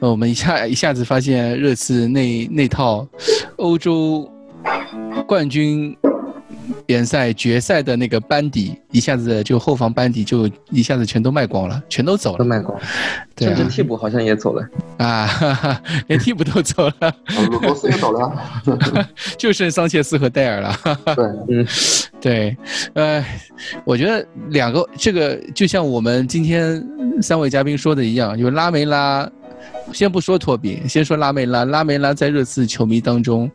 呃我们一下一下子发现热刺那那套欧洲冠军联赛决赛的那个班底，一下子就后防班底就一下子全都卖光了，全都走了。都卖光了，对啊。甚至替补好像也走了。啊，哈哈，连替补都走了，啊罗罗斯也走了，就剩桑切斯和戴尔了。哈哈对，嗯，对，呃，我觉得两个这个就像我们今天三位嘉宾说的一样，就拉梅拉，先不说托比，先说拉梅拉。拉梅拉在热刺球迷当中，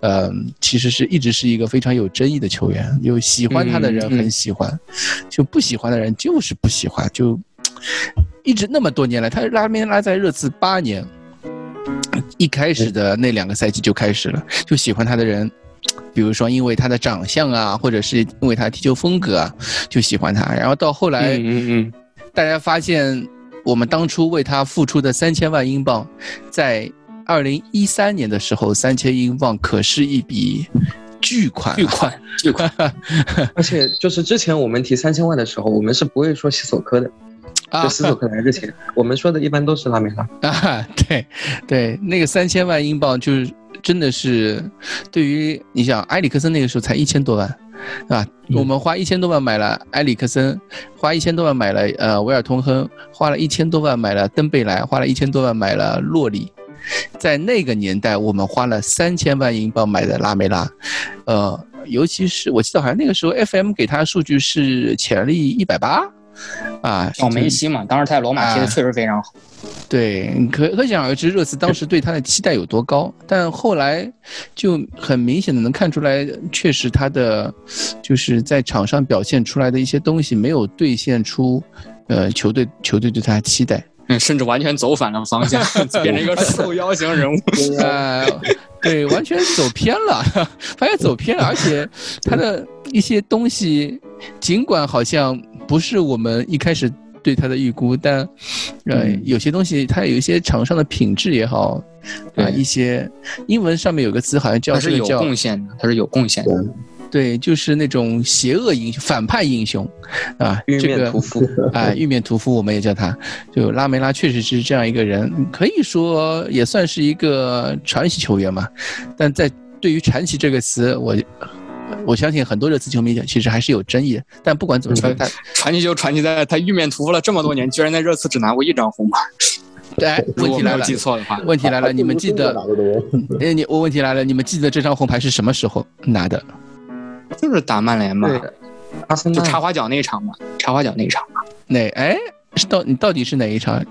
呃，其实是一直是一个非常有争议的球员，有喜欢他的人很喜欢，就不喜欢的人就是不喜欢，就一直那么多年来，他拉梅拉在热刺八年。一开始的那两个赛季就开始了，就喜欢他的人，比如说因为他的长相啊，或者是因为他的踢球风格啊，就喜欢他。然后到后来，嗯嗯嗯，大家发现我们当初为他付出的三千万英镑，在二零一三年的时候，三千英镑可是一笔巨款啊，巨款巨款，而且就是之前我们提三千万的时候，我们是不会说西索科的，啊。就西索科来之前，我们说的一般都是拉梅拉。啊，对，对，那个三千万英镑就是真的是，对于你想埃里克森那个时候才一千多万，啊，我们花一千多万买了埃里克森，花一千多万买了呃维尔通亨，花了一千多万买了登贝莱，花了一千多万买了洛里，在那个年代，我们花了三千万英镑买的拉梅拉，呃，尤其是我记得好像那个时候 FM 给他数据是潜力一百八。啊，小梅西嘛，当时他在罗马踢的确实非常好。对，可可想而知，热刺当时对他的期待有多高。但后来就很明显的能看出来，确实他的就是在场上表现出来的一些东西没有兑现出，呃，球队球队对他的期待。嗯，甚至完全走反了方向，变成一个受邀型人物。呃，对，完全走偏了，发现走偏了，而且他的一些东西，尽管好像不是我们一开始对他的预估，但呃，嗯有些东西他有一些场上的品质也好，啊、对一些英文上面有个词好像叫他是有贡献的，他是有贡献的。对，就是那种邪恶英雄、反派英雄，啊，玉这个面屠夫，啊，玉面屠夫我们也叫他，就拉梅拉确实是这样一个人，可以说也算是一个传奇球员嘛。但在对于传奇这个词，我我相信很多热刺球迷其实还是有争议的。但不管怎么说，嗯他传奇就传奇在他玉面屠夫了这么多年，居然在热刺只拿过一张红牌。对，问题来了记，错的话，问题来了，你们记得？哎，你我问题来了，你们记得这张红牌是什么时候拿的？就是打曼联嘛，就插花脚那一场嘛，插花脚那一场嘛，哪？哎，是到你到底是哪一场？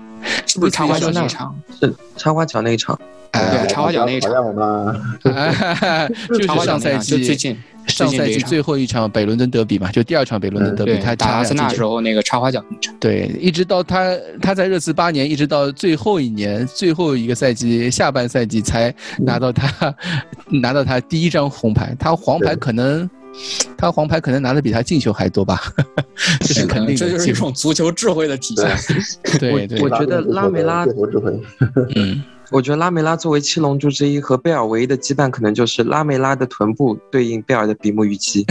是不是插花脚那那一场？是插花桥那一场，哎对插花桥 那一场。就是上赛季就最季近上赛季最后一场北伦敦德比嘛，就第二场北伦敦德比，对他打阿森纳时候，那个插花脚那一场。对，一直到他他在热刺八年，一直到最后一年最后一个赛季下半赛季才拿到他 拿到他第一张红牌，他黄牌可能他黄牌可能拿的比他进球还多吧，这是肯定的，这就是一种足球智慧的体现。对对我，觉得拉梅拉 嗯。我觉得拉梅拉作为七龙珠之一和贝尔唯一的羁绊，可能就是拉梅拉的臀部对应贝尔的比目鱼肌。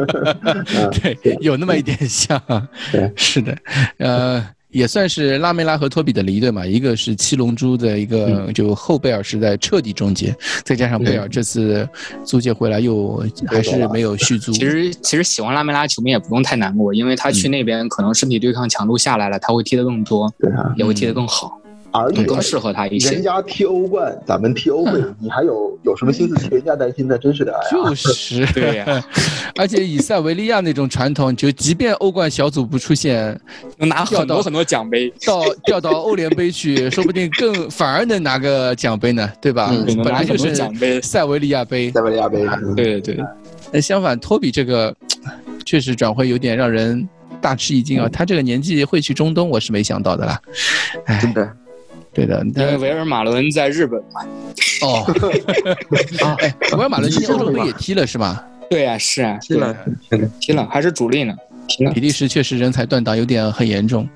对，有那么一点像对。是的，呃，也算是拉梅拉和托比的离队嘛。一个是七龙珠的一个就后贝尔时代彻底终结，再加上贝尔这次租借回来又还是没有续租。其实其实喜欢拉梅拉球迷也不用太难过，因为他去那边可能身体对抗强度下来了，他会踢得更多，也会踢得更好，而且更适合他一些人。家踢欧冠，咱们踢欧冠，你还有有什么心思替人家担心呢？真是的，就是，对呀而且以塞维利亚那种传统，就即便欧冠小组不出现，能拿很多很多奖杯，到调到欧联杯去，说不定更 反而能拿个奖杯呢，对吧？本来就是奖杯。塞维利亚杯，塞维利亚杯，对对对，那相反，托比这个确实转会有点让人大吃一惊啊！他这个年纪会去中东，我是没想到的啦。哎，真的，对的，因为维尔马伦在日本嘛。哦，啊，哎，维尔马伦今年欧洲杯也踢了是吧？对呀、是啊，踢了。踢了，还是主力呢，踢了。比利时确实人才断档有点很严重。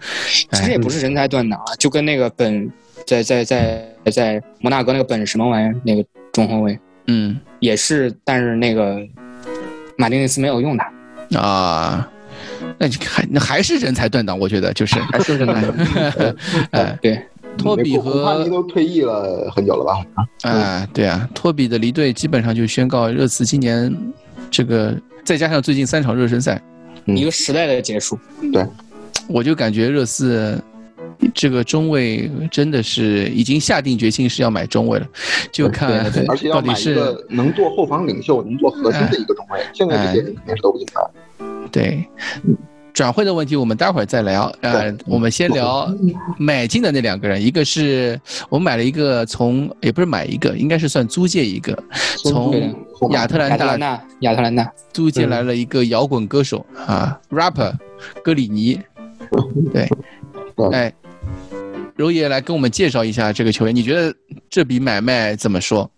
其实也不是人才断档啊，就跟那个本在在在在摩纳哥那个本什么玩意儿那个中后卫嗯也是，但是那个马丁内斯没有用他。啊，那你还那还是人才断档，我觉得就是，还是人才。哎，对，托比和帕尼和都退役了很久了吧？啊，对啊，托比的离队基本上就宣告热刺今年这个再加上最近三场热身赛，嗯一个时代的结束。对我就感觉热刺这个中卫真的是已经下定决心是要买中卫了，就看对而且要买一到底是个能做后防领袖、能做核心的一个中卫。现在这些人肯定是都不行的。对。转会的问题我们待会儿再聊。呃，我们先聊买进的那两个人，一个是我们买了一个从也不是买一个，应该是算租借一个，从亚特兰大亚特兰大，租借来了一个摇滚歌手啊，rapper 格里尼。对，对哎，柔爷来跟我们介绍一下这个球员，你觉得这笔买卖怎么说？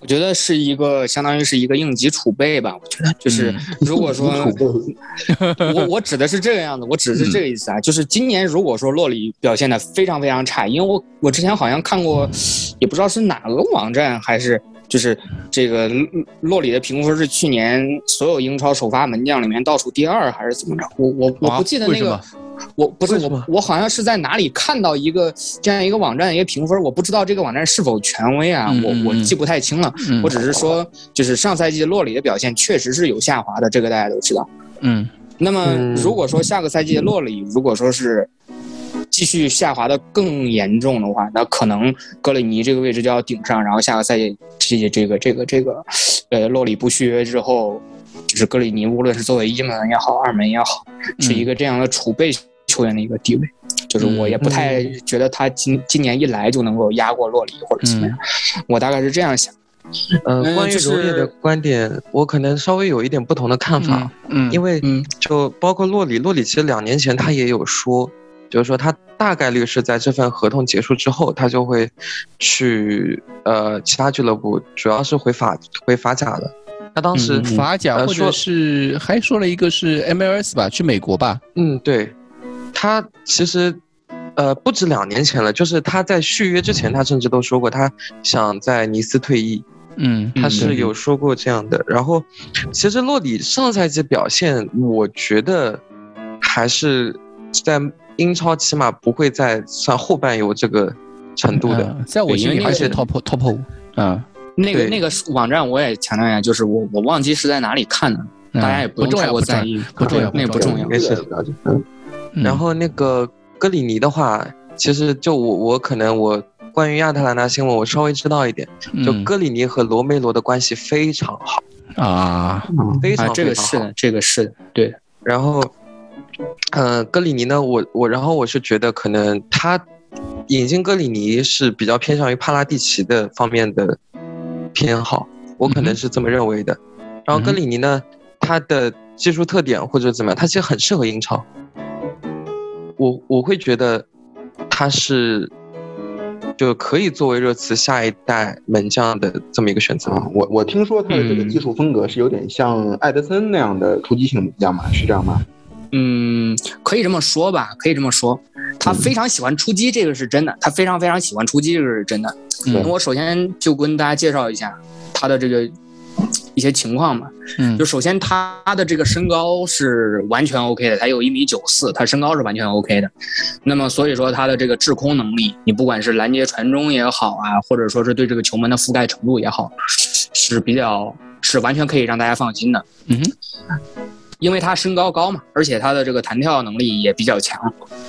我觉得是一个相当于是一个应急储备吧。我觉得就是 如果说 我我指的是这个样子，我指的是这个意思啊，就是今年如果说洛里表现的非常非常差，因为我我之前好像看过，也不知道是哪个网站还是。就是这个洛洛里的评分是去年所有英超首发门将里面倒数第二，还是怎么着？我我我不记得那个我不是我我好像是在哪里看到一个这样一个网站的一个评分，我不知道这个网站是否权威啊，我我记不太清了。嗯我只是说，就是上赛季洛里的表现确实是有下滑的，这个大家都知道。嗯那么嗯如果说下个赛季洛里如果说是继续下滑的更严重的话，那可能格里尼这个位置就要顶上，然后下个赛季这这个这个这个，呃，洛里不续约之后，就是格里尼无论是作为一门也好，二门也好，是一个这样的储备球员的一个地位。就是我也不太觉得他今今年一来就能够压过洛里或者怎么样，我大概是这样想。呃，嗯关于就是柔叶的观点，我可能稍微有一点不同的看法，嗯，因为嗯就包括洛里，洛里其实两年前他也有说，就是说他大概率是在这份合同结束之后，他就会去呃其他俱乐部，主要是回法回法甲的。他当时嗯法甲或者是还说了一个是 MLS 吧，去美国吧。嗯，对，他其实呃不止两年前了，就是他在续约之前，他甚至都说过他想在尼斯退役，嗯他是有说过这样的。然后，其实洛里上赛季表现，我觉得还是在英超起码不会再算后半游这个程度的。嗯在我心里还是 top top 五。嗯，那个那个网站我也强调一下，就是我我忘记是在哪里看的，嗯大家也用太不重要，在意，不重要那不重要不重要。没事。嗯嗯然后那个格里尼的话，其实就我我可能我关于亚特兰大新闻我稍微知道一点，就嗯格里尼和罗梅罗的关系非常好，啊，啊，非常这个非常好。是的，这个是的，对，然后，呃，格里尼呢，我我然后我是觉得可能他引进格里尼是比较偏向于帕拉蒂奇的方面的偏好，我可能是这么认为的。然后格里尼呢，他的技术特点或者怎么样，他其实很适合英超。我我会觉得他是就可以作为热刺下一代门将的这么一个选择。啊，我我听说他的这个嗯技术风格是有点像艾德森那样的突击型门将嘛，是这样吗？嗯，可以这么说吧，可以这么说。他非常喜欢出击，这个是真的。他非常非常喜欢出击，这个是真的。我首先就跟大家介绍一下他的这个一些情况吧。嗯就首先他的这个身高是完全 OK 的，他有一米九四，他身高是完全 OK 的。那么所以说他的这个制空能力，你不管是拦截传中也好啊，或者说是对这个球门的覆盖程度也好，是比较是完全可以让大家放心的。嗯哼，因为他身高高嘛，而且他的这个弹跳能力也比较强，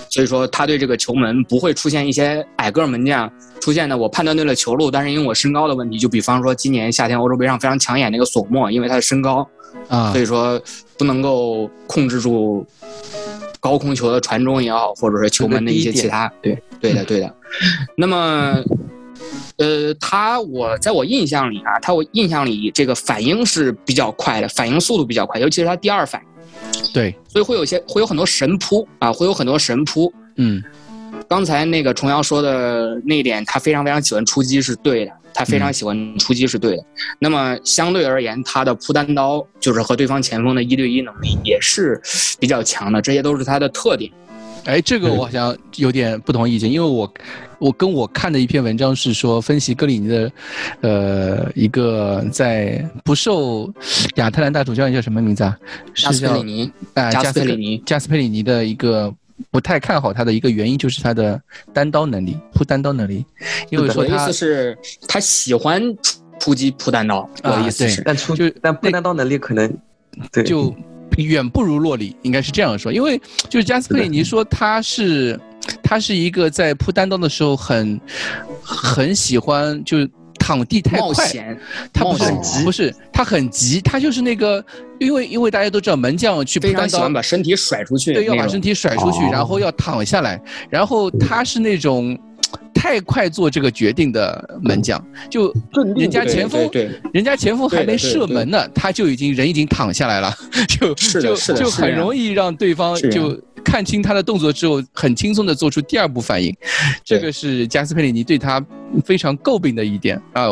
所以说他对这个球门不会出现一些矮个儿门将出现的我判断对了球路，但是因为我身高的问题，就比方说今年夏天欧洲杯上非常抢眼那个索莫，因为他的身高，啊所以说不能够控制住高空球的传中也好，或者是球门的一些其他，对对的对的。那么，呃，他我在我印象里啊，他我印象里这个反应是比较快的，反应速度比较快，尤其是他第二反应，对，所以会有些会有很多神扑啊，会有很多神扑。嗯刚才那个重阳说的那一点，他非常非常喜欢出击是对的，他非常喜欢出击是对的。那么相对而言，他的扑单刀就是和对方前锋的一对一能力也是比较强的，这些都是他的特点。哎，这个我好像有点不同意见，因为我我跟我看的一篇文章是说分析格里尼的，呃，一个在不受亚特兰大主教练叫什么名字啊？加是叫斯佩里尼，啊加斯佩里尼加斯佩里尼的一个不太看好他的一个原因就是他的单刀能力，扑单刀能力，因为说他意思是，他喜欢出击扑单刀。我的意思啊是，但出就但扑单刀能力可能对就远不如洛里，应该是这样说。因为就是加斯佩里尼说他是他是一个在扑单刀的时候很很喜欢就躺地太快，冒，他不是很急。不是他很急，他就是那个因为因为大家都知道门将去扑单刀非常喜欢把身体甩出去，对，要把身体甩出去，哦。然后要躺下来，然后他是那种太快做这个决定的门将，就人家前锋人家前锋还没射门呢，他就已经人已经躺下来了，就就就很容易让对方就看清他的动作之后，很轻松的做出第二步反应，这个是加斯佩里尼对他非常诟病的一点。啊。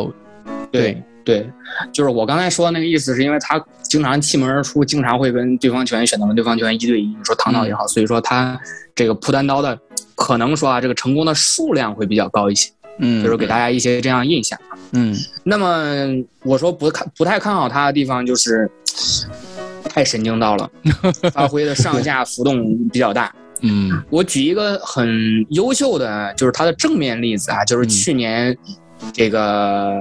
对对，就是我刚才说的那个意思，是因为他经常弃门而出，经常会跟对方球员选择跟对方球员一对一，你说唐导也好，所以说他这个扑单刀的可能说啊，这个成功的数量会比较高一些，嗯，就是给大家一些这样印象。嗯。那么我说不看不太看好他的地方就是太神经刀了，发挥的上下浮动比较大。嗯我举一个很优秀的，就是他的正面例子啊，就是嗯去年这个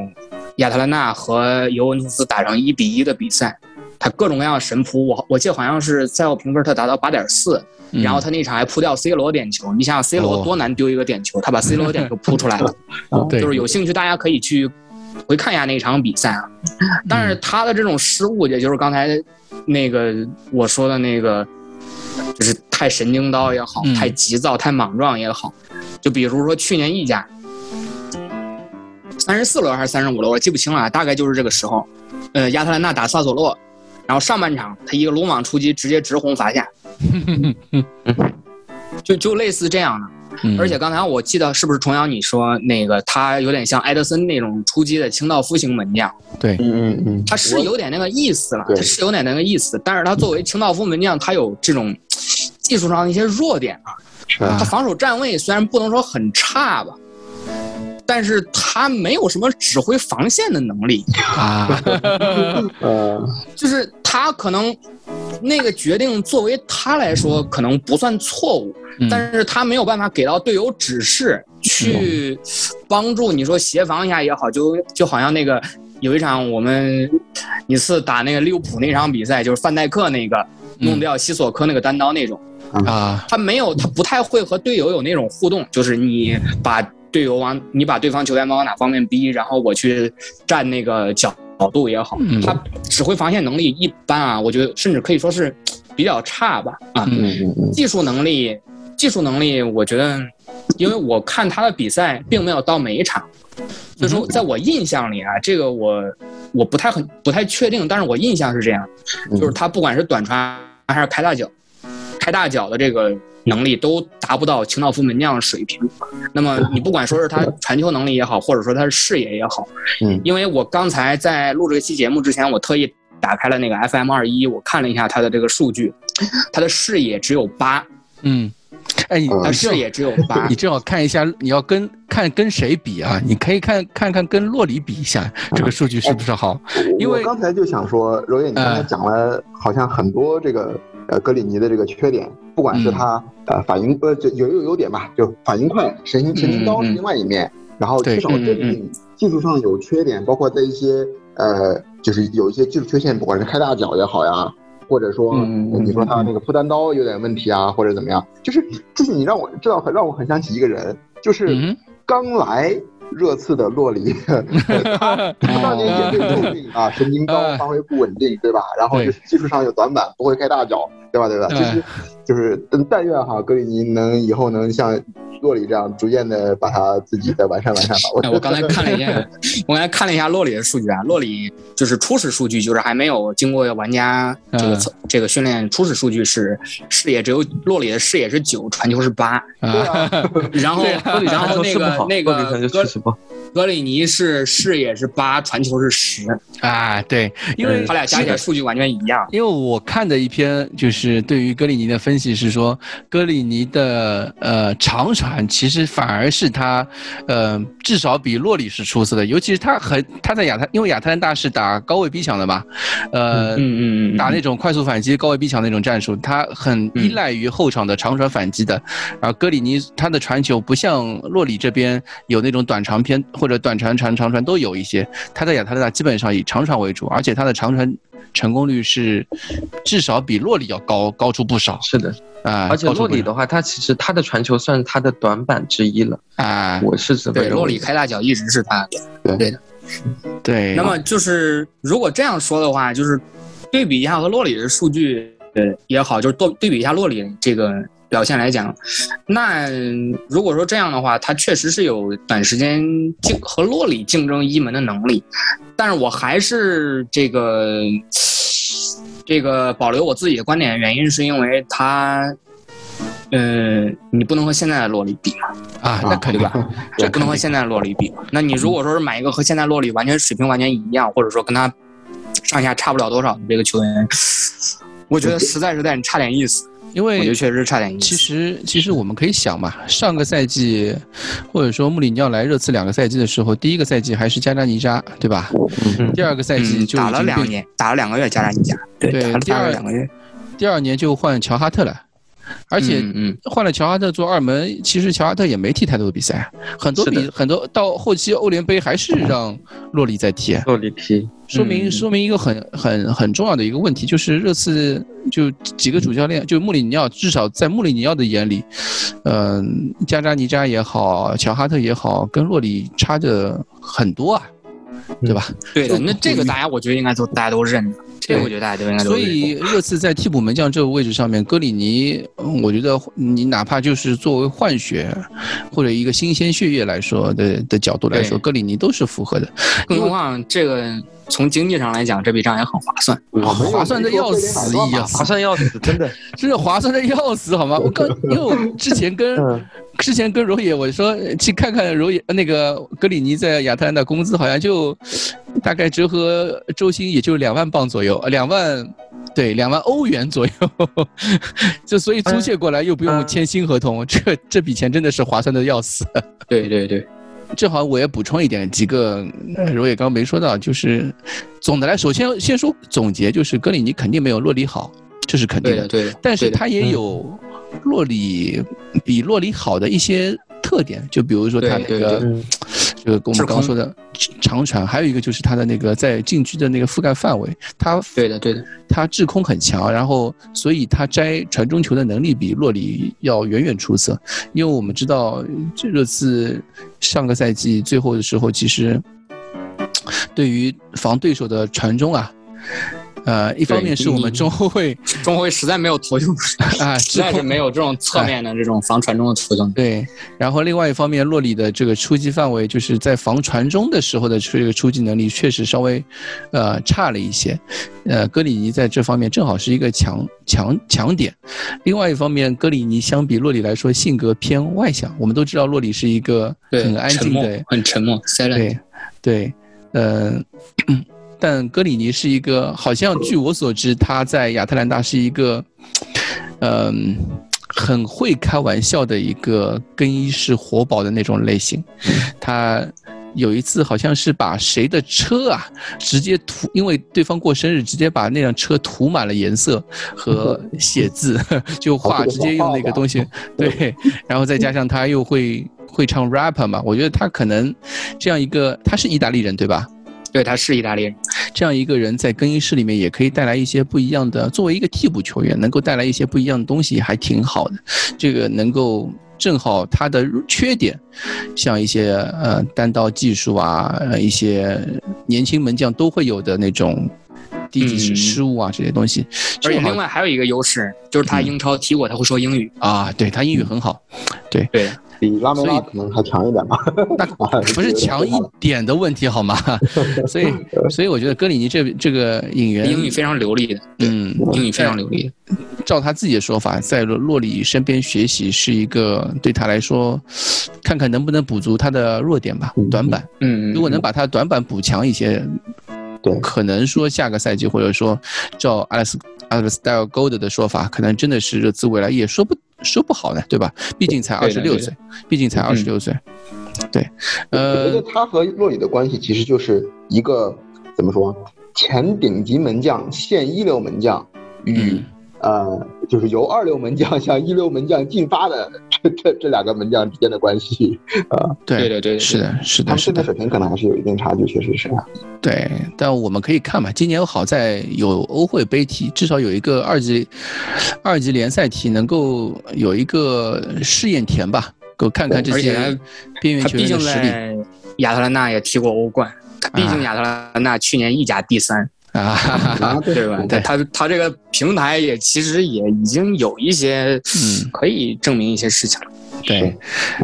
亚特兰大和尤文图斯打成一比一的比赛，他各种各样的神扑，我我记得好像是赛后评分他达到八点四，嗯然后他那场还扑掉 C 罗点球，你想想 C 罗哦多难丢一个点球，他把 C 罗点球扑出来了。就是有兴趣大家可以去回看一下那场比赛啊。但是他的这种失误，也就是刚才那个我说的那个，就是太神经刀也好，嗯太急躁、太莽撞也好。就比如说去年意甲，三十四轮还是三十五轮，我记不清了啊，大概就是这个时候。呃，亚特兰大打萨索洛，然后上半场他一个鲁莽出击，直接直轰罚下，就就类似这样的。嗯。而且刚才我记得是不是重阳你说那个他有点像埃德森那种出击的清道夫型门将，对，嗯嗯嗯，他是有点那个意思了，他是有点那个意思，但是他作为清道夫门将，他有这种技术上的一些弱点啊。他防守站位虽然不能说很差吧，但是他没有什么指挥防线的能力，啊，呃，就是他可能那个决定作为他来说可能不算错误，嗯。但是他没有办法给到队友指示，去帮助你说协防一下也好，就就好像那个有一场我们一次打那个利物浦那场比赛，就是范戴克那个弄掉西索科那个单刀那种，啊，他没有，他不太会和队友有那种互动，就是你把队友往你把对方球员往哪方面逼，然后我去站那个角角度也好，嗯他指挥防线能力一般啊，我觉得甚至可以说是比较差吧啊。技术能力，技术能力，我觉得，因为我看他的比赛并没有到每一场，所以说在我印象里啊，这个我我不太很不太确定，但是我印象是这样，就是他不管是短传还是开大脚，开大脚的这个能力都达不到清道夫门将的水平。那么你不管说是他传球能力也好，或者说他的视野也好，嗯因为我刚才在录这期节目之前，我特意打开了那个 FM 二一，我看了一下他的这个数据，他的视野只有八，嗯，哎，视野只有八你。正好看一下，你要跟看跟谁比啊？你可以看看看跟洛里比一下，这个数据是不是好？因为刚才就想说，柔爷，你刚才嗯讲了好像很多这个呃格里尼的这个缺点，不管是他呃反应呃就有有优点吧，就反应快，神经神经刀是另外一面，然后对缺少镇定，技术上有缺点，包括在一些呃就是有一些技术缺陷，不管是开大脚也好呀。或者说，你说他那个扑单刀有点问题啊，或者怎么样？就是，就是你让我知道，让我很想起一个人，就是嗯刚来热刺的洛里，他他当年也被诟病啊，神经刀，发挥不稳定，对吧？然后就是技术上有短板，不会开大脚，对吧？对吧？就是就是，但愿哈，格里尼能以后能像洛里这样，逐渐的把他自己再完善完善吧。哎，我刚才看了一下，我刚才看了一下洛里的数据啊，洛里就是初始数据，就是还没有经过玩家这个、嗯这个训练，初始数据是视野只有洛里的视野是九，传球是八，啊，啊，然后洛里然后那传球是不好，个那个格球确实不好。格里尼是视野是八，传球是十，啊，对，因为他俩加起来数据完全一样。因为我看的一篇就是对于格里尼的分析是说，格里尼的呃长传其实反而是他，呃至少比洛里是出色的，尤其是他很他在亚特，因为亚特兰大是打高位逼抢的嘛，呃。嗯嗯嗯，打那种快速反击、高位逼抢那种战术，他很依赖于后场的长传反击的。然后格里尼他的传球不像洛里这边有那种短长偏或者短传、长长传都有一些。他在亚特兰大基本上以长传为主，而且他的长传成功率是至少比洛里要高高出不少是的，啊。而且洛里的话，他其实他的传球算是他的短板之一了，啊，我是这么对，认为洛里开大脚一直是他的。对的。对，那么就是如果这样说的话，就是对比一下和洛里的数据呃也好，就是对对比一下洛里这个表现来讲，那如果说这样的话，他确实是有短时间竞和洛里竞争一门的能力，但是我还是这个这个保留我自己的观点，原因是因为他。嗯，你不能和现在的洛里比嘛，啊，那肯定吧，这不能和现在的洛里比。那你如果说是买一个和现在洛里完全水平完全一样，或者说跟他上下差不了多少的这个球员，我觉得实在是有点差点意思。因为我觉得确实差点意思。其实其实我们可以想嘛，上个赛季或者说穆里尼奥来热刺两个赛季的时候，第一个赛季还是加扎尼扎，对吧？嗯第二个赛季就，打了两年，打了两个月加扎尼扎，对，对打了打了第二两个月，第二年就换乔哈特了，而且嗯嗯。换了乔哈特做二门，其实乔哈特也没踢太多的比赛，很多比很多到后期欧联杯还是让洛里在踢，洛里踢，说明嗯。说明一个很很很重要的一个问题，就是热刺就几个主教练，就穆里尼奥，至少在穆里尼奥的眼里，嗯、加扎尼扎也好，乔哈特也好，跟洛里差的很多啊，对吧？对的。那这个大家我觉得应该都大家都认的，这个我觉得大家都应该都认。所以热刺在替补门将这个位置上面，格里尼，嗯我觉得你哪怕就是作为换血或者一个新鲜血液来说的的角度来说，对格里尼都是符合的。更何况这个从经济上来讲，这笔账也很划算。我们划算的要死一样划算要死，真的。真的划算的要死，好吗？我刚 因为我之前跟嗯之前跟柔野我说去看看柔野那个格里尼在亚特兰大工资好像就大概折合周薪也就两万镑左右，呃两万对两万欧元左右，就所以租借过来又不用签新合同，这这笔钱真的是划算的要死。对对对，正好我也补充一点几个，呃柔野刚刚没说到，就是总的来，首先先说总结，就是格里尼肯定没有洛里好，这是肯定的对的，。对的。对的但是他也有洛里比洛里好的一些特点，就比如说他那个嗯这个我们刚刚说的长传，还有一个就是他的那个在禁区的那个覆盖范围，他对的对的，他制空很强，然后所以他摘传中球的能力比洛里要远远出色。因为我们知道这热刺上个赛季最后的时候，其实对于防对手的传中啊。呃，一方面是我们中后卫中后卫实在没有头球，啊，实在是没有这种侧面的这种防传中的头用。对，然后另外一方面，洛里的这个出击范围，就是在防传中的时候的这个出击能力，确实稍微，呃，差了一些。呃，格里尼在这方面正好是一个强强强点。另外一方面，格里尼相比洛里来说，性格偏外向。我们都知道洛里是一个，很安静的，很沉默，silent。对，对，呃，但格里尼是一个，好像据我所知，他在亚特兰大是一个，嗯、很会开玩笑的一个更衣室活宝的那种类型。他有一次好像是把谁的车啊，直接涂，因为对方过生日，直接把那辆车涂满了颜色和写字，就画直接用那个东西，对，然后再加上他又会会唱 rap 嘛，我觉得他可能这样一个，他是意大利人对吧？对，他是意大利人。这样一个人在更衣室里面也可以带来一些不一样的，作为一个替补球员，能够带来一些不一样的东西，还挺好的。这个能够正好他的缺点，像一些呃单刀技术啊，呃一些年轻门将都会有的那种低级嗯失误啊这些东西，而且另外还有一个优势，就是他英超踢过，他会说英语。啊，对他英语很好，对对，比拉梅拉可能还强一点吧。那 不是强一点的问题好吗？所以所以我觉得格里尼这这个演员英语非常流利的，嗯，英语非常流利的。照他自己的说法，在洛洛里身边学习是一个对他来说，看看能不能补足他的弱点吧，短板。嗯，如果能把他的短板补强一些，对可能说下个赛季，或者说照 Alex Alex Style Gold 的说法，可能真的是热刺未来也说不说不好呢，对吧？毕竟才二十六岁，毕竟才二十六岁。对，呃我觉呃得，他和洛里的关系其实就是一个怎么说，前顶级门将、现一流门将与嗯呃，就是由二流门将向一流门将进发的这这这两个门将之间的关系啊。对对对是的，是的，是的他们现在，水平可能还是有一定差距，确实是。对。但我们可以看嘛，今年好在有欧会杯踢，至少有一个二级二级联赛踢，能够有一个试验田吧，够看看这些边缘他毕竟球员的实力亚特兰大也踢过欧冠，他毕竟亚特兰大去年意甲第三，啊。哈哈哈啊，对吧？对。他他这个平台也其实也已经有一些嗯。可以证明一些事情了。对，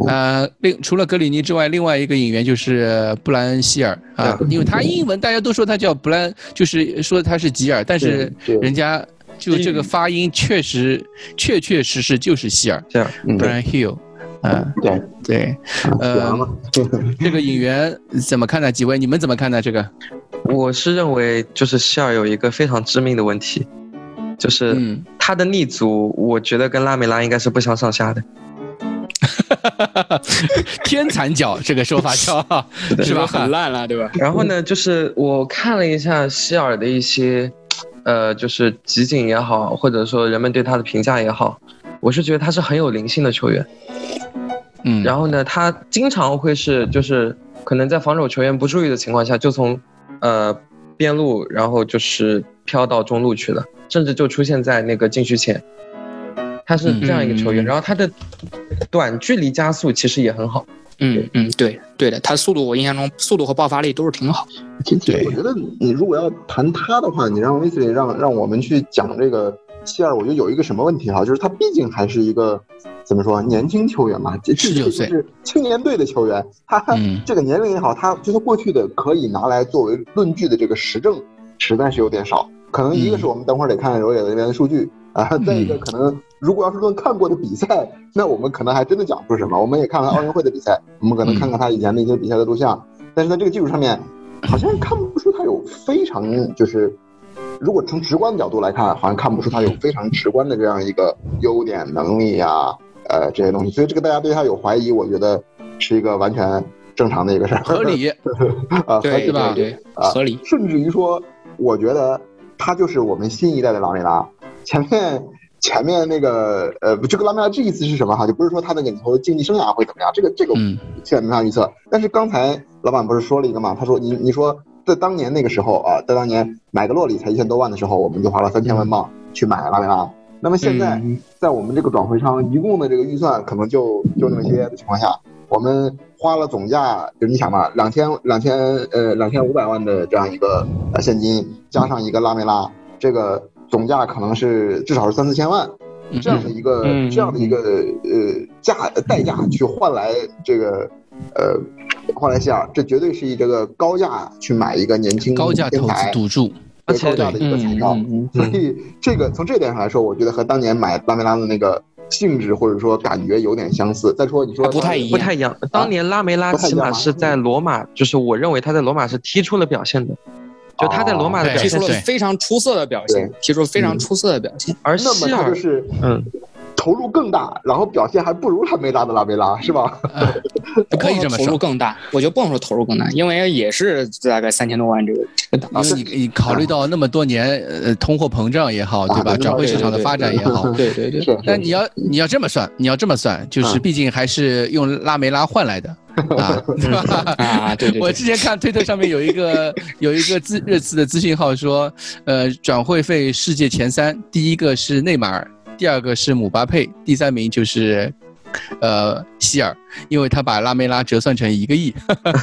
呃，另除了格里尼之外，另外一个演员就是布兰希尔啊，因为他英文大家都说他叫布兰，就是说他是吉尔，但是人家就这个发音确实确确实实就是希尔这样，嗯，，Brian Hill，啊，对，对，呃呃，这个演员怎么看待？几位你们怎么看待？这个，我是认为就是希尔有一个非常致命的问题，就是嗯，他的立足，我觉得跟拉梅拉应该是不相上下的。天残脚这个说法叫 是吧？很烂了，对吧？然后呢，就是我看了一下希尔的一些，呃，就是集锦也好，或者说人们对他的评价也好，我是觉得他是很有灵性的球员。嗯，然后呢，他经常会是就是可能在防守球员不注意的情况下，就从呃边路，然后就是飘到中路去了，甚至就出现在那个禁区前。他是这样一个球员，嗯然后他的短距离加速其实也很好。嗯嗯，对对的，他速度我印象中速度和爆发力都是挺好。其实对我觉得你如果要谈他的话，你让威斯利让让我们去讲这个希尔，我觉得有一个什么问题哈，就是他毕竟还是一个怎么说年轻球员嘛，十九岁是青年队的球员，他嗯这个年龄也好，他就是过去的可以拿来作为论据的这个实证，实在是有点少。可能一个是我们等会儿得看看柔野那边的数据啊，再一个可能如果要是论看过的比赛，那我们可能还真的讲不出什么。我们也看看奥运会的比赛，我们可能看看他以前的一些比赛的录像，但是在这个基础上面，好像看不出他有非常就是，如果从直观的角度来看，好像看不出他有非常直观的这样一个优点、能力呀、呃这些东西。所以这个大家对他有怀疑，我觉得是一个完全正常的一个事儿，合理，啊，合对理对对，啊合理。甚至于说，我觉得他就是我们新一代的拉梅拉。前面前面那个呃，这个拉梅拉这意思是什么哈？就不是说他那个以后竞技生涯会怎么样，这个这个嗯现在没法预测。但是刚才老板不是说了一个嘛？他说你你说在当年那个时候啊，在当年买个洛里才一千多万的时候，我们就花了三千万镑去买拉梅拉。那么现在嗯在我们这个转会商一共的这个预算可能就就那么些的情况下，我们花了总价，就你想嘛，两千两千呃两千五百万的这样一个呃现金，加上一个拉梅拉，这个总价可能是至少是三四千万。嗯这样的一个、嗯这样的一个呃价代价去换来这个呃换来希尔，这绝对是以这个高价去买一个年轻高价投资天才赌注，对高价的一个彩票。嗯所以这个从这点上来说，我觉得和当年买拉梅拉的那个性质或者说感觉有点相似。再说你说不太一样。不太一样。当年拉梅拉起码是在罗马，就是我认为他在罗马是踢出了表现的，就他在罗马的哦表现是，提出了非常出色的表现踢，出了非常出色的表现。而那么希尔，他就是嗯，投入更大，然后表现还不如拉梅拉的拉梅拉，是吧？啊可以这么说投入。更大，我觉得不能说投入更大，因为也是大概三千多万这个这个档次。因为你你考虑到那么多年，呃，通货膨胀也好，对吧？啊转会市场的发展也好，对对对，是但你要你要这么算，你要这么算，就是嗯毕竟还是用拉梅拉换来的 啊，对吧？啊，对对对，我之前看推特上面有一个 有一个资热刺的资讯号说，呃，转会费世界前三，第一个是内马尔，第二个是姆巴佩，第三名就是。呃，希尔，因为他把拉梅拉折算成一个亿，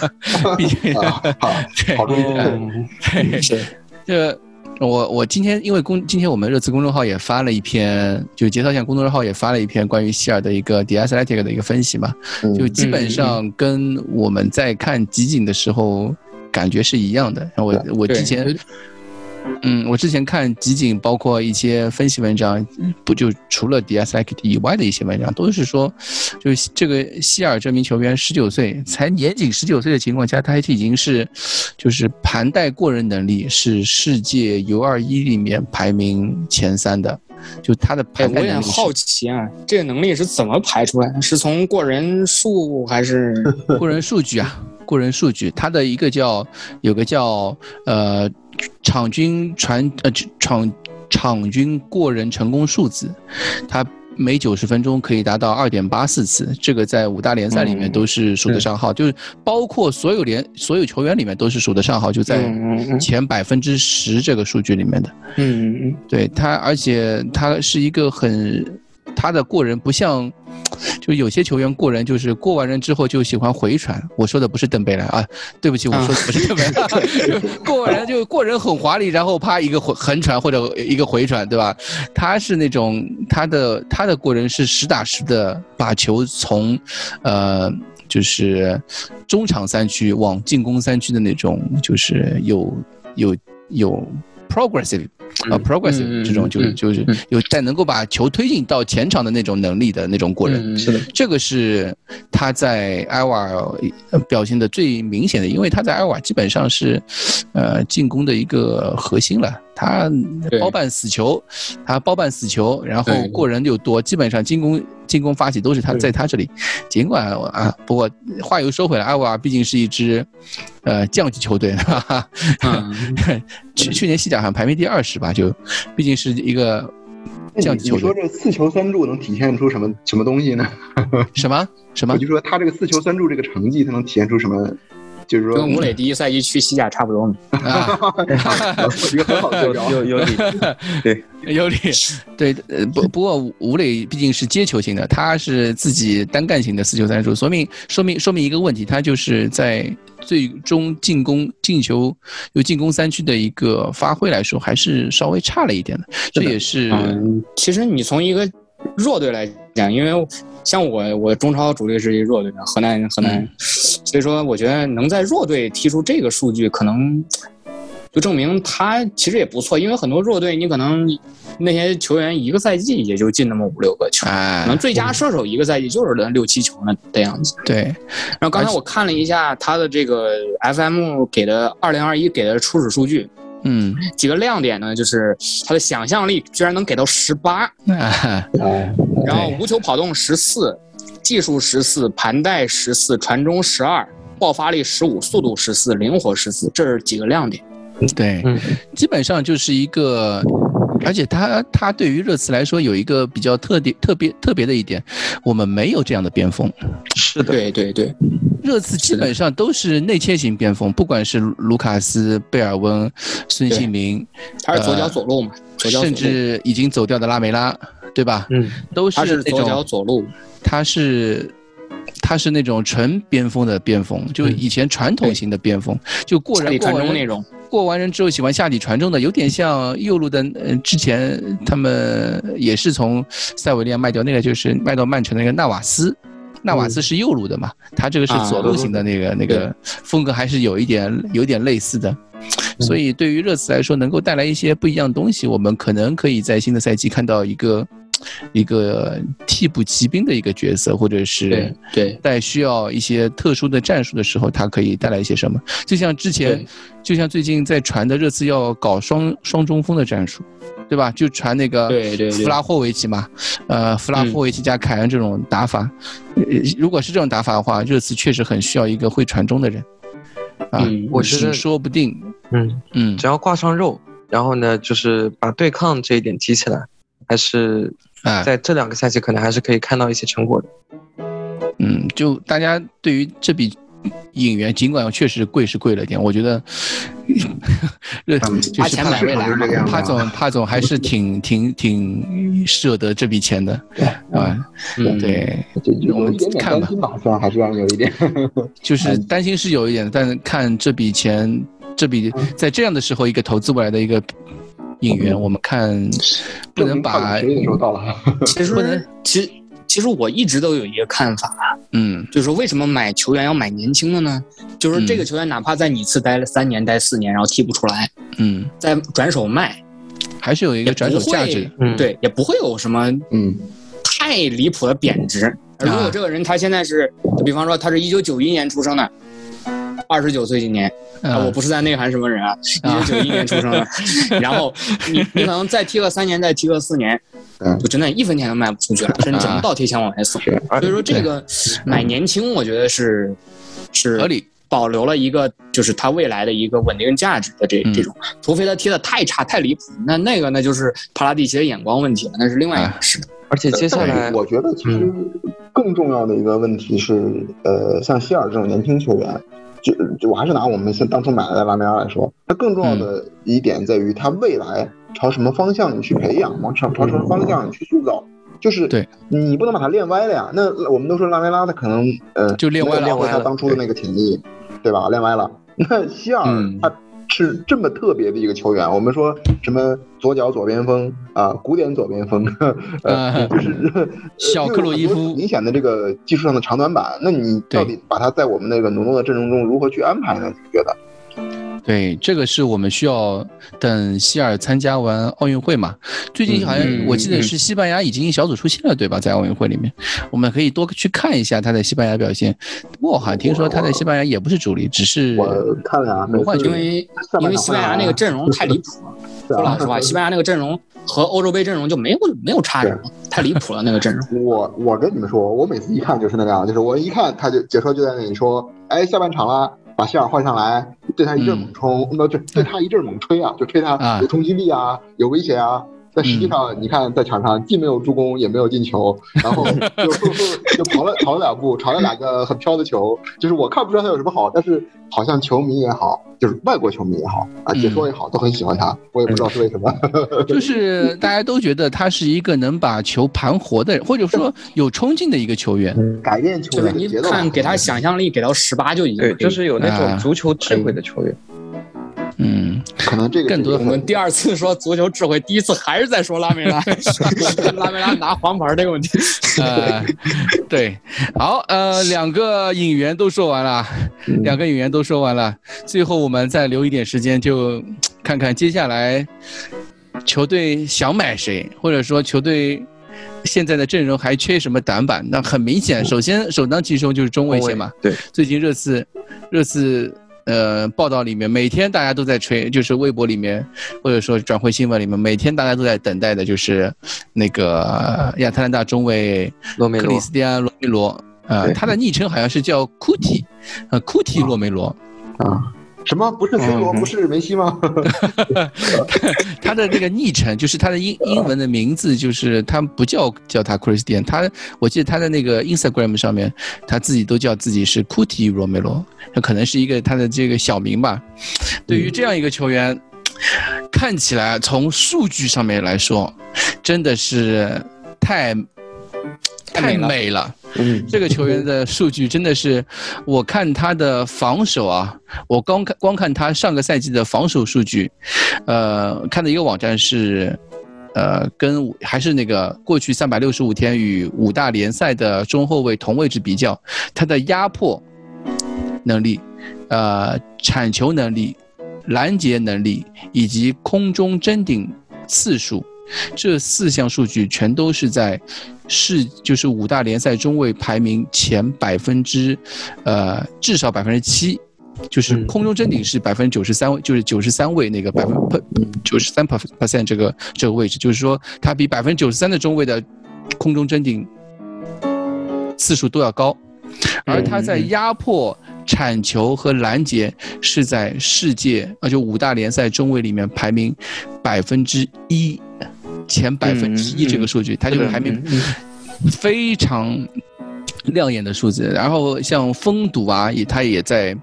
毕竟啊，好，对好注意。嗯对，是这我我今天因为公今天我们热词公众号也发了一篇，就节操线公众号也发了一篇关于希尔的一个 The Athletic 的一个分析嘛，嗯就基本上跟我们在看集锦的时候感觉是一样的。然后我我之前。嗯，我之前看集锦，包括一些分析文章，不就除了 D S I K T 以外的一些文章，都是说，就是这个希尔这名球员十九岁，才年仅十九岁的情况下，他已经是，就是盘带过人能力是世界 U 二一里面排名前三的，就他的哎，盘带能力是我也好奇啊，这个能力是怎么排出来的？是从过人数还是？过人数据啊，过人数据，它的一个叫有个叫呃场均传呃场场均过人成功数字，他每九十分钟可以达到二点八四次，这个在五大联赛里面都是数得上号，就是包括所有联所有球员里面都是数得上号，就在前百分之十这个数据里面的。嗯嗯嗯。对他，而且他是一个很，他的过人不像，就有些球员过人就是过完人之后就喜欢回传。我说的不是邓贝莱啊，对不起，我说的不是邓贝莱，就 过完人就过人很华丽，然后啪一个回横传或者一个回传，对吧？他是那种他的他的过人是实打实的把球从，呃。就是中场三区往进攻三区的那种，就是有有有 progressive 啊、progressive 这种就是就是嗯有在能够把球推进到前场的那种能力的那种过人。嗯，是的，这个是他在埃瓦表现的最明显的，因为他在埃瓦尔基本上是，呃，进攻的一个核心了。他包办死球，他包办死球，然后过人又多，基本上进攻进攻发起都是他在他这里。尽管啊，不过话又说回来，阿瓦尔毕竟是一支，呃，降级球队，哈哈。嗯 去去年西甲好像排名第二十吧，就毕竟是一个降级球队。你说这四球三助能体现出什么什么东西呢？什么什么我就说他这个四球三助这个成绩，他能体现出什么？就是说跟吴磊第一赛季去西甲差不多嘛。啊？一个很好的对标。有有理，对有理，对，呃，不不过吴吴磊毕竟是接球型的，他是自己单干型的四球三助，说明说明说明一个问题，他就是在最终进攻进球有进攻三区的一个发挥来说，还是稍微差了一点的，这也是嗯，其实你从一个弱队来讲，因为像我，我中超主力是一弱队，河南河南，所以说我觉得能在弱队踢出这个数据，可能就证明他其实也不错。因为很多弱队，你可能那些球员一个赛季也就进那么五六个球，可能哎，最佳射手一个赛季就是那六七球那的样子。对，然后刚才我看了一下他的这个 FM 给的二零二一给的初始数据，嗯，几个亮点呢，就是他的想象力居然能给到十八。啊，哎，然后无球跑动十四，技术十四，盘带十四，传中十二，爆发力十五，速度十四，灵活十四，这是几个亮点。对，嗯。基本上就是一个，而且他他对于热刺来说有一个比较特点、特别特别的一点，我们没有这样的边锋。是的，对对对，热刺基本上都是内切型边锋，不管是卢卡斯、贝尔温、孙兴民，他是左脚左路嘛，左脚左甚，至已经走掉的拉梅拉，对吧？嗯，都他是左那种脚左路，他是他是那种纯边锋的边锋，就以前传统型的边锋，就过人过人中那种。过完人之后喜欢下底传中的，有点像右路的。呃，之前他们也是从塞维利亚卖掉那个，就是卖到曼城的那个纳瓦斯。纳瓦斯是右路的嘛，他这个是左路型的那个、那个风格，还是有一点有点类似的。所以对于热刺来说，能够带来一些不一样的东西，我们可能可以在新的赛季看到一个一个替补骑兵的一个角色，或者是对对。在需要一些特殊的战术的时候，他可以带来一些什么？就像之前，就像最近在传的热刺要搞双双中锋的战术，对吧？就传那个对对对。弗拉霍维奇嘛，呃，弗拉霍维奇加凯恩这种打法，呃如果是这种打法的话，热刺确实很需要一个会传中的人啊我觉得说不定，嗯，嗯。只要挂上肉，然后呢，就是把对抗这一点提起来，还是啊，在这两个赛季可能还是可以看到一些成果的。嗯，就大家对于这笔引援，尽管确实贵是贵了点，我觉得，热 就花钱买未来帕总帕总还是挺挺挺舍得这笔钱的，啊，嗯，对，我们看吧。还是让有一点。就是担心是有一点，但是看这笔钱，这笔在这样的时候一个投资过来的一个引援，我们看不能把证明靠实力的时候到了。其不能实其实其实我一直都有一个看法，嗯。就是说为什么买球员要买年轻的呢？就是这个嗯。球员哪怕在你次待了三年、待四年，然后踢不出来，嗯，再转手卖，还是有一个转手价值，嗯，，对，也不会有什么嗯，太离谱的贬值。如果这个人他现在是，比方说他是一九九一年出生的，二十九岁今年，啊，我嗯不是在内涵什么人啊，一九九一年出生的，然后你你可能再踢个三年，再踢个四年，嗯就真的一分钱都卖不出去了，甚至整个倒贴钱往外送。所以说这个买年轻，我觉得是是合理。保留了一个就是他未来的一个稳定价值的这嗯。这种，除非他踢的太差太离谱，那那个那就是帕拉蒂奇的眼光问题了，那是另外一回事。而且接下来我觉得其实更重要的一个问题是，呃，像希尔这种年轻球员，就就我还是拿我们现当初买来的拉梅拉来说，它更重要的一点在于它未来朝什么方向你去培养，往朝朝什么方向你去塑造。就是对你不能把它练歪了呀。那我们都说拉梅拉他可能呃就练歪了没有发挥他当初的那个潜力，对吧？练歪了。那希尔嗯他是这么特别的一个球员，我们说什么左脚左边锋啊、古典左边锋，呃，嗯 就是 呃小克鲁伊夫明显的这个技术上的长短板。那你到底把他在我们那个浓浓的阵容中如何去安排呢？你觉得？对，这个是我们需要等希尔参加完奥运会嘛。最近好像嗯我记得是西班牙已经小组出线了，对吧？在奥运会里面，我们可以多去看一下他在西班牙表现。不过我好像听说他在西班牙也不是主力，只是我看了啊。因为因为西班牙那个阵容太离谱了，说老实话，西班牙那个阵容和欧洲杯阵容就没有没有差什么，太离谱了那个阵容。我我跟你们说，我每次一看就是那个样，就是我一看他就解说就在那里说，哎，下半场了，把希尔换上来，对他一阵猛冲，那、对对。他一阵猛吹啊，就吹他啊。有冲击力啊，有威胁啊。但实际上，你看在场上既没有助攻，也没有进球，然后就就跑了跑了两步，传了两个很飘的球，就是我看不出来他有什么好，但是好像球迷也好，就是外国球迷也好啊，解说也好，都很喜欢他，我也不知道是为什么。就是大家都觉得他是一个能把球盘活的人，或者说有冲劲的一个球员。改变球员的节奏啊，看给他想象力给到十八就已经对，就是有那啊种足球智慧的球员。嗯，可能这个更多我们第二次说足球智慧，第一次还是在说拉梅拉，拉梅拉拿黄牌这个问题。呃，对，好，呃，两个引援都说完了，两个引援都说完了，最后我们再留一点时间，就看看接下来球队想买谁，或者说球队现在的阵容还缺什么短板。那很明显，首先首当其冲就是中卫线嘛。对，最近热刺热刺呃报道里面，每天大家都在吹，就是微博里面或者说转会新闻里面，每天大家都在等待的就是那个亚特兰大中卫克里罗梅罗斯蒂安·罗梅罗。呃，他的昵称好像是叫库蒂，呃，库蒂罗梅罗。啊，什么不是 C 罗，嗯不是梅西吗？他的那个昵称就是他的英 英文的名字，就是他不叫叫他 Christian，他我记得他的那个 Instagram 上面，他自己都叫自己是 Kuti Romero，那可能是一个他的这个小名吧。对于这样一个球员，看起来从数据上面来说，真的是太太太美了美了。嗯，这个球员的数据真的是，我看他的防守啊，我光看光看他上个赛季的防守数据，呃，看的一个网站是，呃，跟还是那个过去三百六十五天与五大联赛的中后卫同位置比较，他的压迫能力，呃，铲球能力、拦截能力以及空中争顶次数。这四项数据全都是在世就是五大联赛中位排名前百分之，呃至少百分之七，就是嗯。空中争顶是百分之九十三位，就是九十三位那个百分九十三 percent 这个这个位置，就是说它比百分之九十三的中位的空中争顶次数都要高，而他在压迫。铲球和拦截是在世界啊，就五大联赛中位里面排名百分之一，前百分之一这个数据，他就是排名非常亮眼的数字。然后像封堵啊，也他也在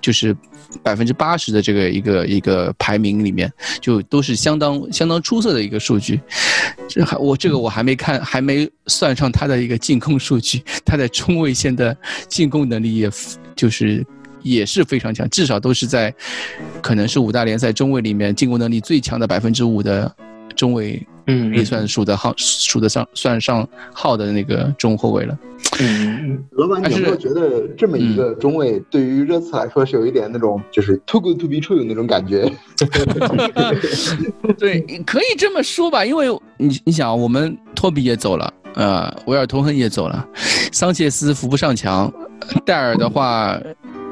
就是百分之八十的这个一个一个排名里面，就都是相当相当出色的一个数据。这还我这个我还没看，还没算上他的一个进攻数据，他在中卫线的进攻能力也就是也是非常强，至少都是在可能是五大联赛中卫里面进攻能力最强的百分之五的中卫，嗯也算数得号数得上算上号的那个中后卫了。嗯，老板，你有没有还是觉得这么一个中卫对于热刺来说是有一点那种就是 too good to be true 那种感觉？对，可以这么说吧，因为你你想，我们托比也走了，呃，维尔通亨也走了，桑切斯扶不上墙，戴尔的话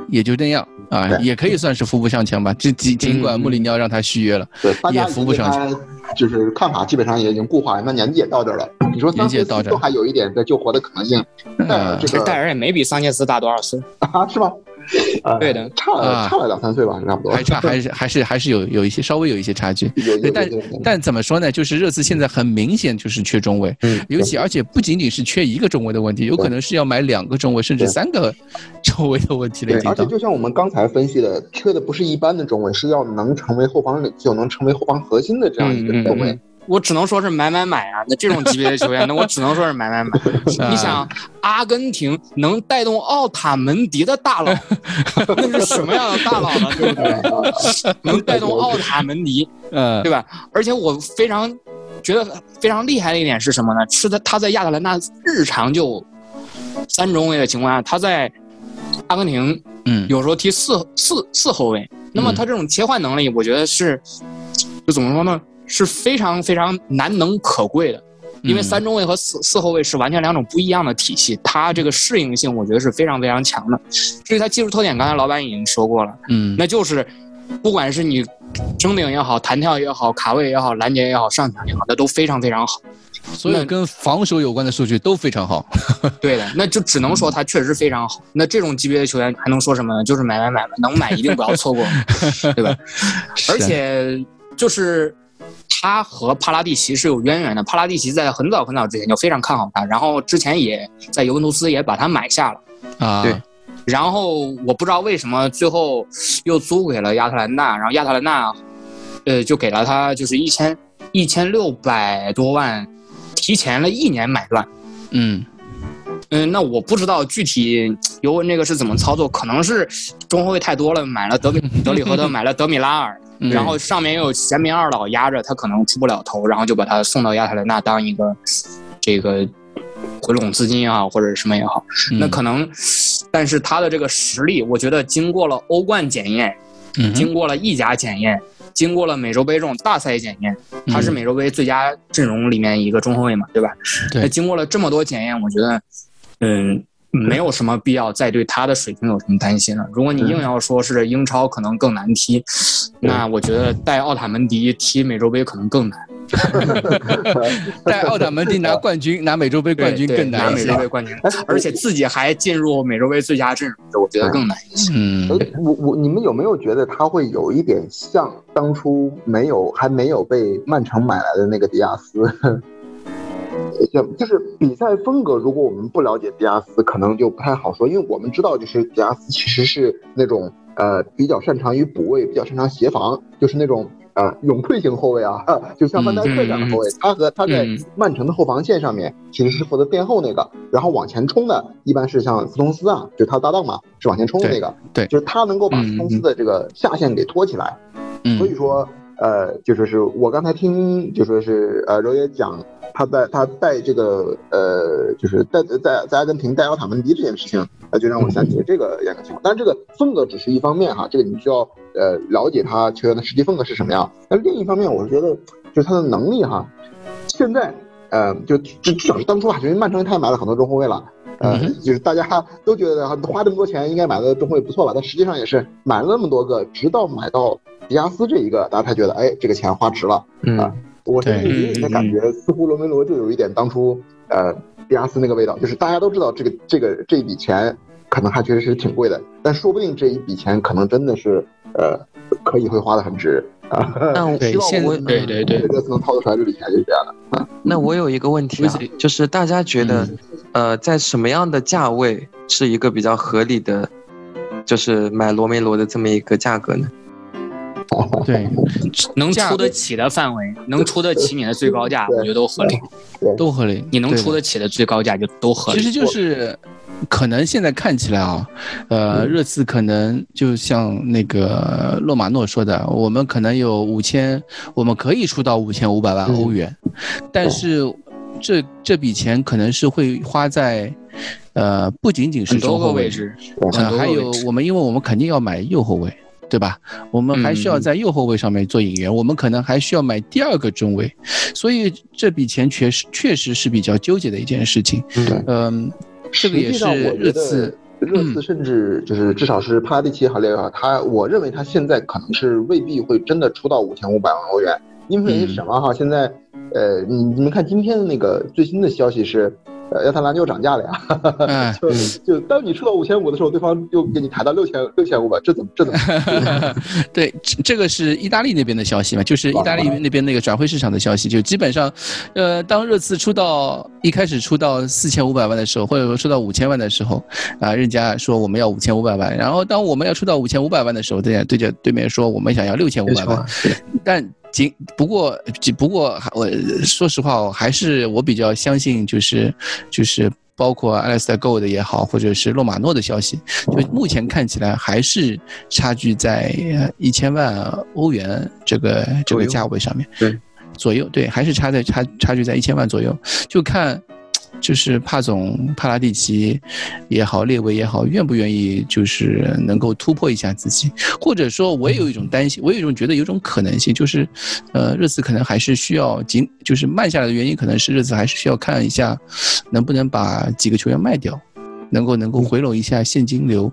也就那样啊，也可以算是扶不上墙吧。这尽尽管穆里尼奥让他续约了，也扶不上去去。就是看法基本上也已经固化了，那年纪也到这儿了。你说年纪也到这都还有一点在救活的可能性，但呃这个其实戴尔也没比桑切斯大多少岁，啊是吗？呃 对的差啊差了两三岁吧，差不多。还差还是还是还是有有一些稍微有一些差距。但但怎么说呢？就是热刺现在很明显就是缺中卫，嗯尤其而且不仅仅是缺一个中卫的问题，有可能是要买两个中卫甚至三个 中卫的问题了，对已，经。而且就像我们刚才分析的，缺的不是一般的中卫，是要能成为后防领袖、能成为后防核心的这样一个中卫。嗯我只能说是买买买啊！那这种级别的球员，那我只能说是买买买。你想，阿根廷能带动奥塔门迪的大佬，那是什么样的大佬呢？对不对？能带动奥塔门迪，嗯对吧？而且我非常觉得非常厉害的一点是什么呢？是在他在亚特兰大日常就三中卫的情况下，他在阿根廷嗯，有时候踢四四四后卫，那么他这种切换能力，我觉得是就怎么说呢？是非常非常难能可贵的。因为嗯三中卫和四四后卫是完全两种不一样的体系，他这个适应性我觉得是非常非常强的。至于他技术特点，刚才老板已经说过了，嗯那就是不管是你争顶也好、弹跳也好、卡位也好、拦截也好、上抢也好，那都非常非常好。所以跟防守有关的数据都非常好。对的，那就只能说他确实非常好。那这种级别的球员还能说什么呢？就是买买买吧，能买一定不要错过，对吧？而且就是他和帕拉蒂奇是有渊源的。帕拉蒂奇在很早很早之前就非常看好他，然后之前也在尤文图斯也把他买下了。啊，对然后我不知道为什么最后又租给了亚特兰大，然后亚特兰大，呃，就给了他就是一千一千六百多万，提前了一年买断。嗯嗯，那我不知道具体尤文这个是怎么操作，可能是中后卫太多了，买了德米德里赫特，买了德米拉尔，嗯。然后上面又有贤明二老压着，他可能出不了头，然后就把他送到亚特兰大当一个这个回笼资金也好，或者什么也好，那嗯可能，但是他的这个实力，我觉得经过了欧冠检验，嗯经过了意甲检验，经过了美洲杯这种大赛检验，他是嗯美洲杯最佳阵容里面一个中后卫嘛，对吧？对。那经过了这么多检验，我觉得，嗯，没有什么必要再对他的水平有什么担心了。如果你硬要说是英超可能更难踢，那我觉得带奥塔门迪踢美洲杯可能更难，带奥塔门迪拿冠军、拿美洲杯冠军更难一些拿美洲。杯冠军，而且自己还进入美洲杯最佳阵容，我觉得更难一些。嗯哎，我我你们有没有觉得他会有一点像当初没有还没有被曼城买来的那个迪亚斯？就就是比赛风格，如果我们不了解迪亚斯，可能就不太好说，因为我们知道，就是迪亚斯其实是那种呃比较擅长于补位，比较擅长协防，就是那种呃永退型后卫啊，就像范戴克这样的后卫。他和他在嗯。曼城的后防线上面其实是负责垫后那个，然后往前冲的一般是像斯通斯啊，就是他搭档嘛，是往前冲的那个，对对。就是他能够把嗯斯通斯的这个下线给托起来。所以嗯说，呃，就说是我刚才听，就说是呃，柔爷讲他在他带这个呃，就是带在在阿根廷带奥塔门迪这件事情，呃，就让我想起了这个样个情况。但是这个风格只是一方面哈，这个你需要呃了解他球员的实际风格是什么样。那另一方面，我是觉得就是他的能力哈，现在呃，就至至少是当初啊，因为曼城他也买了很多中后卫了。呃，就是大家都觉得花这么多钱应该买的中后卫不错吧，但实际上也是买了那么多个，直到买到迪亚斯这一个，大家才觉得，哎，这个钱花值了。嗯啊我甚至对有一点感觉，似乎罗梅罗就有一点当初呃迪亚斯那个味道，就是大家都知道这个这个这一笔钱可能还确实是挺贵的，但说不定这一笔钱可能真的是呃可以会花的很值啊。那我对现希望我对对对这次能掏得出来这笔钱就是这样的。那我有一个问题啊，就是大家觉得，呃，在什么样的价位是一个比较合理的，就是买罗梅罗的这么一个价格呢？对，能出得起的范围，能出得起你的最高价，我觉得都合理。都合理。你能出得起的最高价就都合理。其实就是可能现在看起来啊，呃，热刺可能就像那个洛马诺说的，我们可能有五千，我们可以出到五千五百万欧元，但是这这笔钱可能是会花在，呃，不仅仅是多中后卫个位，置，呃，还有我们因为我们肯定要买右后卫。对吧？我们还需要嗯在右后卫上面做引援，我们可能还需要买第二个中卫，所以这笔钱确实确实是比较纠结的一件事情。对嗯，这个也是实际上，我热刺热刺甚至就是至少是帕拉蒂奇也好，列也好，他我认为他现在可能是未必会真的出到五千五百万欧元，因为嗯什么哈？现在呃，你你们看今天的那个最新的消息是，呃亚特兰就涨价了呀。嗯，就就当你出到五千五的时候，对方又给你抬到六千六千五百，这怎么这怎么？对，这这个是意大利那边的消息嘛，就是意大利那边那个转会市场的消息，就基本上，呃，当热刺出到一开始出到四千五百万的时候，或者说出到五千万的时候，啊，人家说我们要五千五百万，然后当我们要出到五千五百万的时候，对对着对面说我们想要六千五百万，但仅不过只不过我说实话，我还是我比较相信，就是就是。包括 Alistair Gold 也好，或者是洛马诺的消息，就目前看起来还是差距在一千万欧元这个这个价位上面，对，左右，对，还是差在差差距在一千万左右，就看。就是帕总帕拉蒂奇也好，列维也好，愿不愿意就是能够突破一下自己，或者说，我也有一种担心，我有一种觉得有种可能性，就是，呃，热刺可能还是需要紧，就是慢下来的原因，可能是热刺还是需要看一下，能不能把几个球员卖掉。能够能够回笼一下现金流，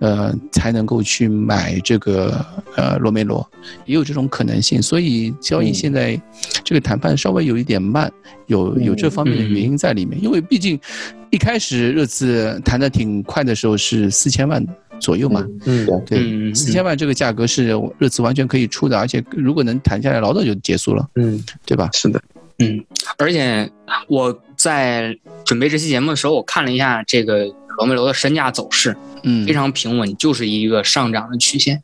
呃，才能够去买这个呃罗梅罗，也有这种可能性。所以交易现在这个谈判稍微有一点慢，有有这方面的原因在里面。因为毕竟一开始热刺谈的挺快的时候是四千万左右嘛，嗯，对，四千万这个价格是热刺完全可以出的，而且如果能谈下来，老早就结束了，嗯，对吧？是的，嗯，而且我在准备这期节目的时候，我看了一下这个罗梅罗的身价走势，嗯，非常平稳，就是一个上涨的曲线，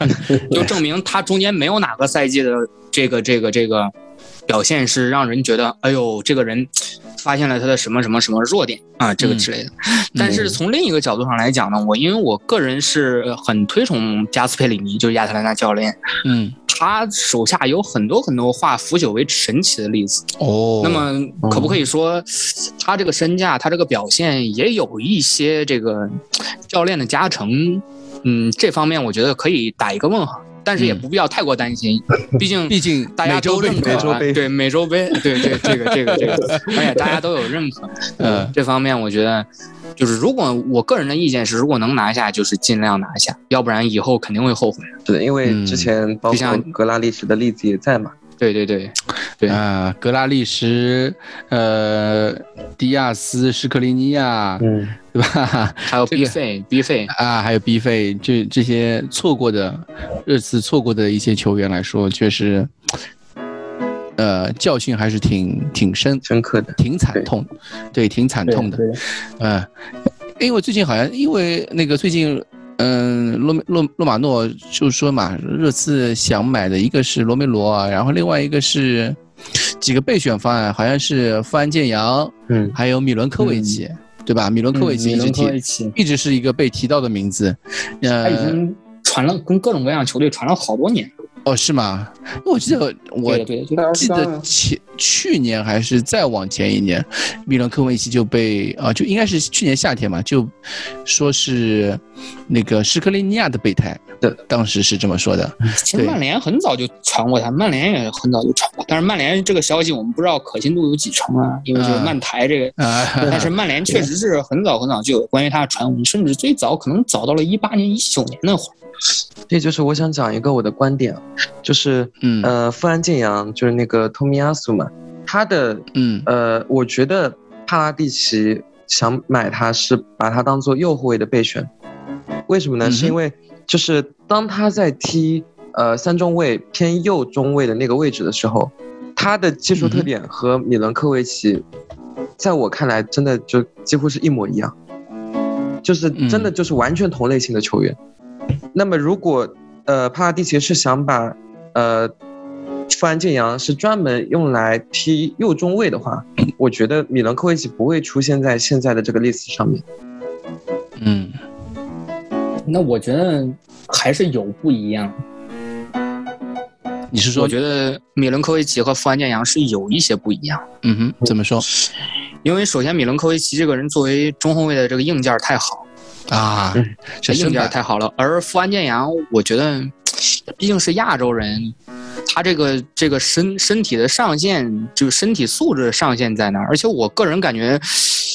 就证明他中间没有哪个赛季的这个这个这个表现是让人觉得，哎呦，这个人发现了他的什么什么什么弱点啊，这个之类的。但是从另一个角度上来讲呢，我因为我个人是很推崇加斯佩里尼，就是亚特兰大教练，嗯。他手下有很多很多化腐朽为神奇的例子哦。那么可不可以说，他这个身价，他这个表现也有一些这个教练的加成？嗯，这方面我觉得可以打一个问号，但是也不必要太过担心，毕竟毕竟大家都认可，对美洲杯，对对这个这个这个，而且大家都有认可。呃，这方面我觉得。就是如果我个人的意见是，如果能拿下，就是尽量拿下，要不然以后肯定会后悔。是的，因为之前包括格拉利什的例子也在嘛。对对对，对啊，格拉利什，呃，迪亚斯、施克林尼亚，嗯，对吧？还有 B 费、B 费啊，还有 B 费，这这些错过的热刺错过的一些球员来说，确实。呃，教训还是挺挺深深刻的，挺惨痛，对，挺惨痛的。嗯，因为最近好像因为那个最近，嗯，洛洛洛马诺就说嘛，热刺想买的一个是罗梅罗，然后另外一个是几个备选方案，好像是富安健洋，嗯，还有米伦科维奇，对吧？米伦科维奇一直提，一直是一个被提到的名字。他已经传了，跟各种各样球队传了好多年。哦，是吗？我记得我记得前去年还是再往前一年，米伦科维奇就被啊，就应该是去年夏天嘛，就说是那个施克林尼亚的备胎，对，当时是这么说的。其实曼联很早就传过他，曼联也很早就传过，但是曼联这个消息我们不知道可信度有几成啊，因为就是曼台这个，但是曼联确实是很早很早就有关于他的传闻，甚至最早可能早到了一八年、一九年那会儿。这就是我想讲一个我的观点，就是，嗯，呃，富安健洋就是那个托米亚苏嘛，他的，嗯，呃，我觉得帕拉蒂奇想买他是把他当做右后卫的备选，为什么呢？是因为就是当他在踢呃三中卫偏右中卫的那个位置的时候，他的技术特点和米伦科维奇，在我看来真的就几乎是一模一样，就是真的就是完全同类型的球员。那么，如果呃帕拉蒂奇是想把呃富安健洋是专门用来踢右中卫的话，我觉得米伦科维奇不会出现在现在的这个 list 上面。嗯，那我觉得还是有不一样。你是说？我觉得米伦科维奇和富安健洋是有一些不一样。嗯哼，怎么说？因为首先米伦科维奇这个人作为中后卫的这个硬件太好。啊，这硬件太好了。而富安健洋，我觉得毕竟是亚洲人，他这个这个身身体的上限，就是身体素质上限在哪儿。而且我个人感觉，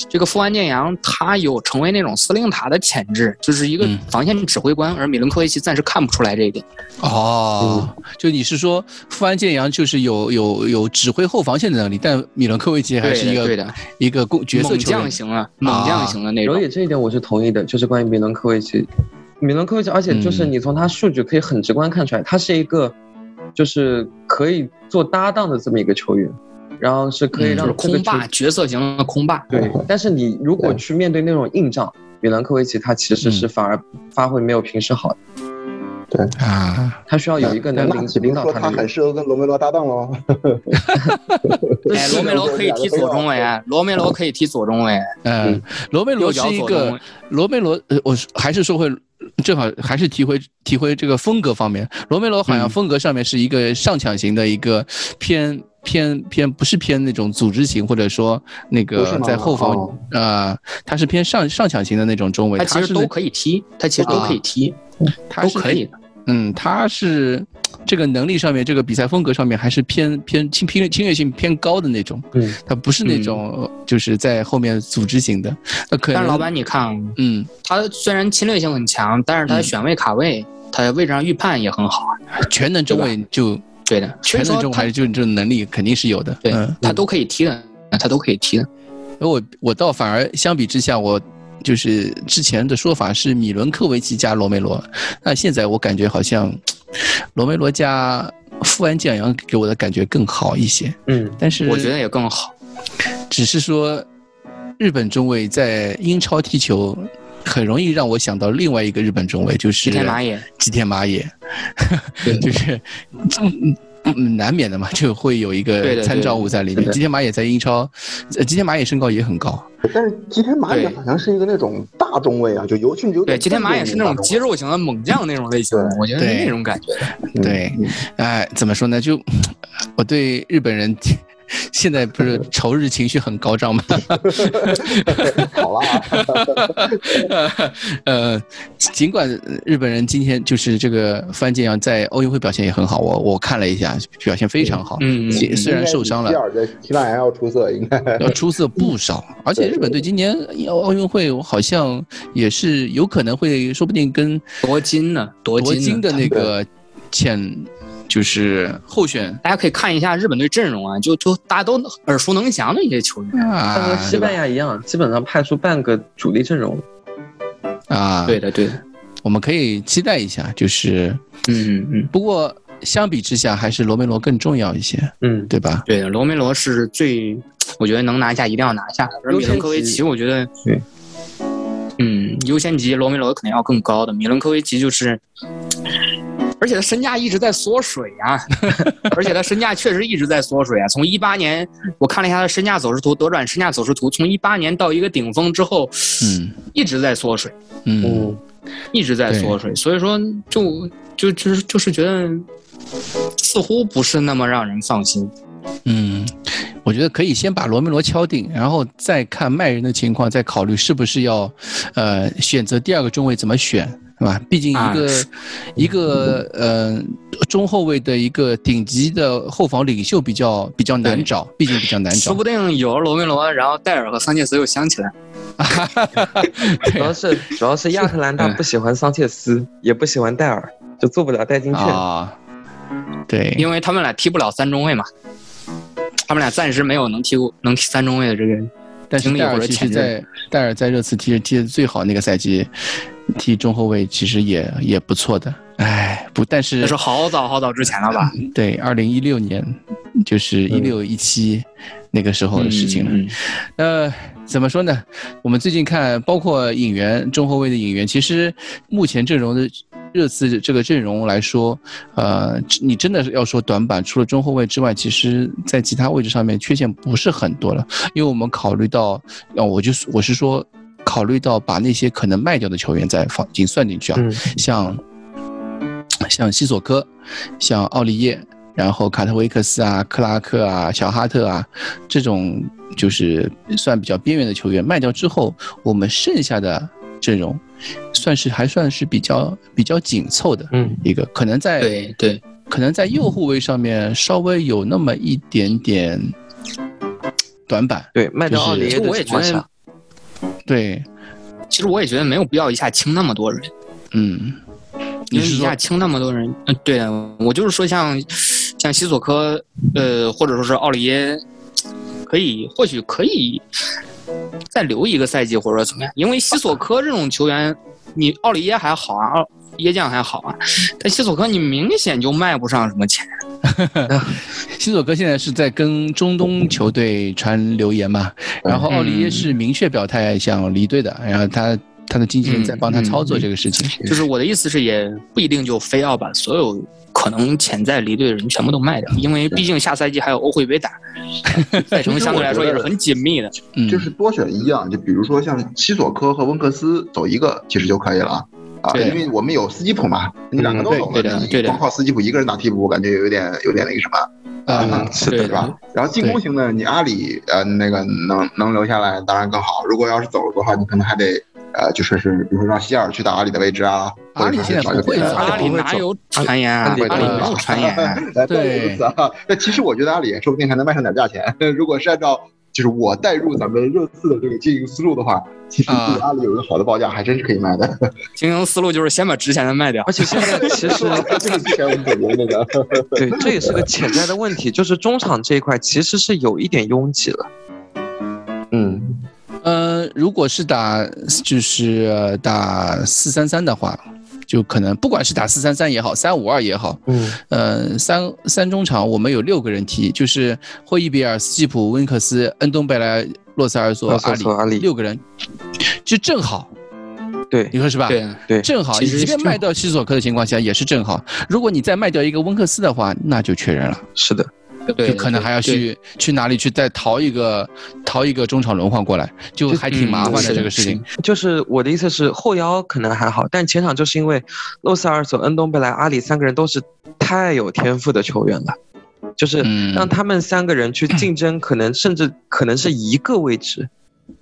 这个富安健洋他有成为那种司令塔的潜质，就是一个嗯防线指挥官，而米伦科维奇暂时看不出来这一点。哦，就你是说富安健洋就是有有有指挥后防线的能力，但米伦科维奇还是一个对的对的一个攻角色猛球员将型啊，猛将型的那种有。野这一点我是同意的，就是关于米伦科维奇，米伦科维奇，而且就是嗯你从他数据可以很直观看出来，他是一个就是可以做搭档的这么一个球员，然后是可以嗯就是让空霸，角色型的空霸。对，但是你如果去面对那种硬仗，米兰科维奇他其实是嗯反而发挥没有平时好，啊，他需要有一个能领领是说他很导他的人。适合跟罗梅罗搭档喽？哎，罗梅罗可以踢左中卫啊，罗梅罗可以踢左中卫。嗯，罗梅罗是一个罗梅罗，呃，我是还是说回，正好还是提回提回这个风格方面，罗梅罗好像嗯风格上面是一个上抢型的一个偏偏偏不是偏那种组织型，或者说那个在后防哦。啊，他是偏上上抢型的那种中卫，是他其实都可以踢，他其实都可以踢，他是都可以的。嗯，他是这个能力上面，这个比赛风格上面还是偏偏侵侵略侵略性偏高的那种，嗯，他不是那种呃就是在后面组织型的，那可能但是老板，你看，嗯，他虽然侵略性很强，但是他嗯。选位卡位，他位置上预判也很好啊。全能中卫就对的，全能中卫还是就这种能力肯定是有的，对嗯，他都可以踢的，他都可以踢的。我我倒反而相比之下，我就是之前的说法是米伦科维奇加罗梅罗，那现在我感觉好像罗梅罗加富安健洋给我的感觉更好一些，嗯，但是我觉得也更好。只是说日本中卫在英超踢球。很容易让我想到另外一个日本中卫，就是吉田麻也，吉田麻也，就是嗯嗯难免的嘛，就会有一个参照物在里面。吉田麻也在英超，呃吉田麻也身高也很高，但是吉田麻也好像是一个那种大中卫啊，就尤其就有对，吉田麻也是那种肌肌肉肉型的猛将那种类型我觉得是那种感觉。对，哎，怎么说呢？就我对日本人 现在不是 仇日情绪很高涨吗？好了啊，呃，尽管日本人今天就是这个范建阳在奥运会表现也很好，我我看了一下，表现非常好。嗯嗯虽虽然受伤了应，该比希尔的其他人要出色，应该要出色不少。而且日本队今年奥奥运会好像也是有可能会，说不定跟夺金呢，夺金呢夺金的那个潜就是候选大家可以看一下日本队阵容啊，就就大家都耳熟能详的一些球员。他和啊西班牙一样，基本上派出半个主力阵容。啊，对的，对的，我们可以期待一下。就是嗯嗯嗯，不过相比之下，还是罗梅罗更重要一些，嗯，对吧？对，罗梅罗是最，我觉得能拿下一定要拿下的。而米伦科维奇，我觉得，对，嗯，优先级罗梅罗肯定要更高的，米伦科维奇就是。而且他身价一直在缩水啊，而且他身价确实一直在缩水啊。从一八年，我看了一下他的身价走势图，德转身价走势图，从一八年到一个顶峰之后，嗯一直在缩水。嗯嗯，一直在缩水，所以说就就就是就是觉得似乎不是那么让人放心。嗯，我觉得可以先把罗梅罗敲定，然后再看卖人的情况，再考虑是不是要呃选择第二个中卫怎么选。是吧？毕竟一啊个、一个呃中后卫的一个顶级的后防领袖比较比较难找，毕竟比较难找说不。定有了罗梅罗，然后戴尔和桑切斯又想起来。主要是主要是亚特兰大不喜欢桑切斯，也不喜欢戴尔，就做不了代金券。啊，对，因为他们俩踢不了三中卫嘛，他们俩暂时没有能踢过能踢三中卫的这个人但是戴尔其实。在戴尔在热刺踢踢的最好那个赛季，踢中后卫其实也也不错的。哎，不，但是那是好早好早之前了吧？对，二零一六年，就是一六一七那个时候的事情了。嗯嗯呃，怎么说呢？我们最近看，包括引援中后卫的引援，其实目前阵容的热刺这个阵容来说，呃，你真的是要说短板，除了中后卫之外，其实在其他位置上面缺陷不是很多了。因为我们考虑到，啊，我就我是说，考虑到把那些可能卖掉的球员再放进算进去啊，嗯像像西索科，像奥利耶，然后卡特维克斯啊、克拉克啊、小哈特啊，这种就是算比较边缘的球员卖掉之后，我们剩下的阵容算是还算是比较比较紧凑的嗯。一个，可能在对对，可能在右后卫上面稍微有那么一点点短板。对，卖掉奥利耶其实我也觉得对，其实我也觉得没有必要一下清那么多人，嗯，你一下清那么多人，嗯，对的，我就是说像像西索科，呃，或者说是奥利耶，可以或许可以再留一个赛季，或者说怎么样？因为西索科这种球员，你奥里耶还好啊，奥耶将还好啊，但西索科你明显就卖不上什么钱。西索科现在是在跟中东球队传留言嘛，然后奥利耶是明确表态想离队的，然后他他的经纪人在帮他操作这个事情。就是我的意思是，也不一定就非要把所有可能潜在离队的人全部都卖掉，因为毕竟下赛季还有欧会杯打，赛程相对来说也是很紧密的。嗯，就是多选一样，就比如说像西索科和温克斯走一个其实就可以了啊，因为我们有斯基普嘛，你两个都走了，光靠斯基普一个人打替补，我感觉有点有点那个什么。啊是的对对吧？然后进攻型的，你阿里呃那个能能留下来，当然更好。如果要是走了的话，你可能还得呃，就说是比如说让希尔去打阿里的位置啊，或者说是阿里现在找一个别的不会走阿里哪有传言啊？阿里阿里没有传言 对。那其实我觉得阿里说不定还能卖上点价钱。如果是按照就是我带入咱们热刺的这个经营思路的话，其实啊对阿里有一个好的报价，还真是可以卖的。经营思路就是先把值钱的卖掉而。且现在 其实这个之前我们总结那个，对，这也是个潜在的问题，就是中场这一块其实是有一点拥挤了。嗯，呃，如果是打就是呃打四三三的话，就可能不管是打四三三也好，三五二也好，嗯，呃，三三中场我们有六个人踢，就是霍伊比尔、斯基普、温克斯、恩东贝莱、洛塞尔索、阿里阿里。六个人，就正好，对。你说是吧？对，对，正好，你即便卖掉西索科的情况下也是正好。如果你再卖掉一个温克斯的话，那就缺人了，是的，对就可能还要去去哪里去再淘一个淘一个中场轮换过来，就还挺麻烦的这个事情。就是我的意思是后腰可能还好，但前场就是因为洛塞尔索、恩东贝莱、阿里三个人都是太有天赋的球员了，就是嗯。让他们三个人去竞争，可能甚至可能是一个位置，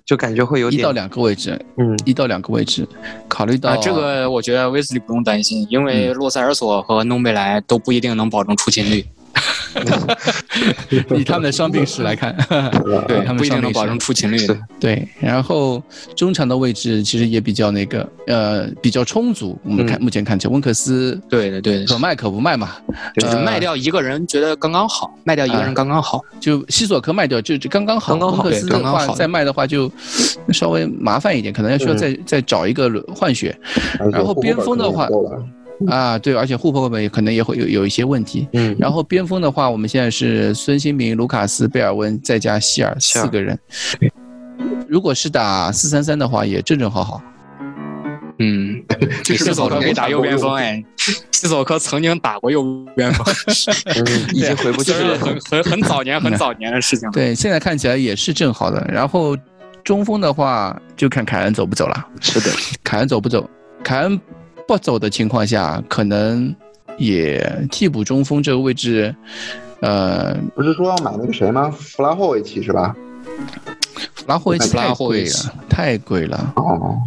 就感觉会有点一到两个位置，嗯一到两个位置，考虑到、啊，这个我觉得威斯利不用担心，因为洛塞尔索和恩东贝莱都不一定能保证出勤率，以他们的伤病史来看，对他，们不一定伤病能保证出勤率。对，然后中场的位置其实也比较那个呃比较充足。我们看、嗯目前看起来，温克斯对的，对的，可卖可不卖嘛，呃就是卖掉一个人，觉得刚刚好，卖掉一个人刚刚好。就西索科卖掉就就刚刚好，刚刚好温克斯的对刚刚好。话再卖的话就稍微麻烦一点，可能要需要再、再找一个换血。然后边锋的话啊，对，而且护后卫可能也会有有一些问题。嗯，然后边锋的话，我们现在是孙兴民、卢卡斯、贝尔温再加希尔四个人。如果是打四三三的话，也正正好好。嗯，这索科可以打右边锋哎，西索科曾经打过右边锋，嗯已经回不去了。很很很早年很早年的事情了。对，现在看起来也是正好的。然后中锋的话，就看凯恩走不走了。是的，凯恩走不走？凯恩不走的情况下，可能也替补中锋这个位置，呃，不是说要买那个谁吗？弗拉霍维奇是吧？弗拉霍维奇弗拉太贵霍维奇了，太贵了。哦，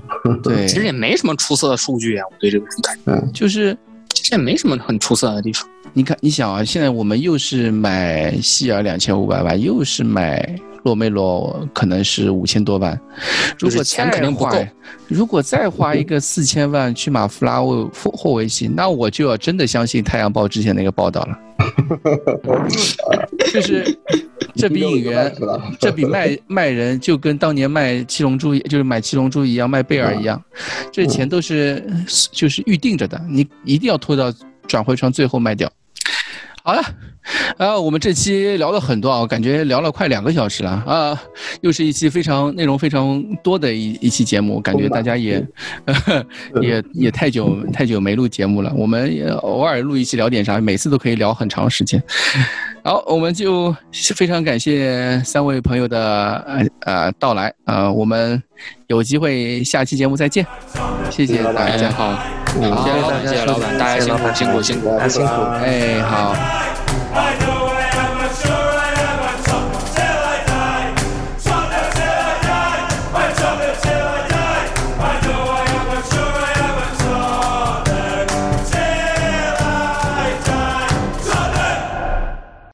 对，其实也没什么出色的数据啊，我对这个感觉就是其实也没什么很出色的地方。你看，你想啊，现在我们又是买希尔两千五百万，又是买洛梅罗，可能是五千多万。如果钱肯定不够，如果再花一个四千万去买弗拉沃霍霍维奇，那我就要真的相信《太阳报》之前那个报道了，就是这笔引援，这笔卖卖人就跟当年卖七龙珠，就是买七龙珠一样，卖贝尔一样，这钱都是就是预定着的，你一定要拖到转会窗最后卖掉。好了，啊，我们这期聊了很多啊，我感觉聊了快两个小时了啊，又是一期非常内容非常多的一一期节目，感觉大家也 也也太久太久没录节目了，我们也偶尔录一期聊点啥，每次都可以聊很长时间。好，我们就非常感谢三位朋友的呃呃到来啊、呃，我们有机会下期节目再见，谢谢大哎，家。好，嗯谢谢老板，谢谢老板，大家辛苦辛苦辛苦。辛苦。哎，好。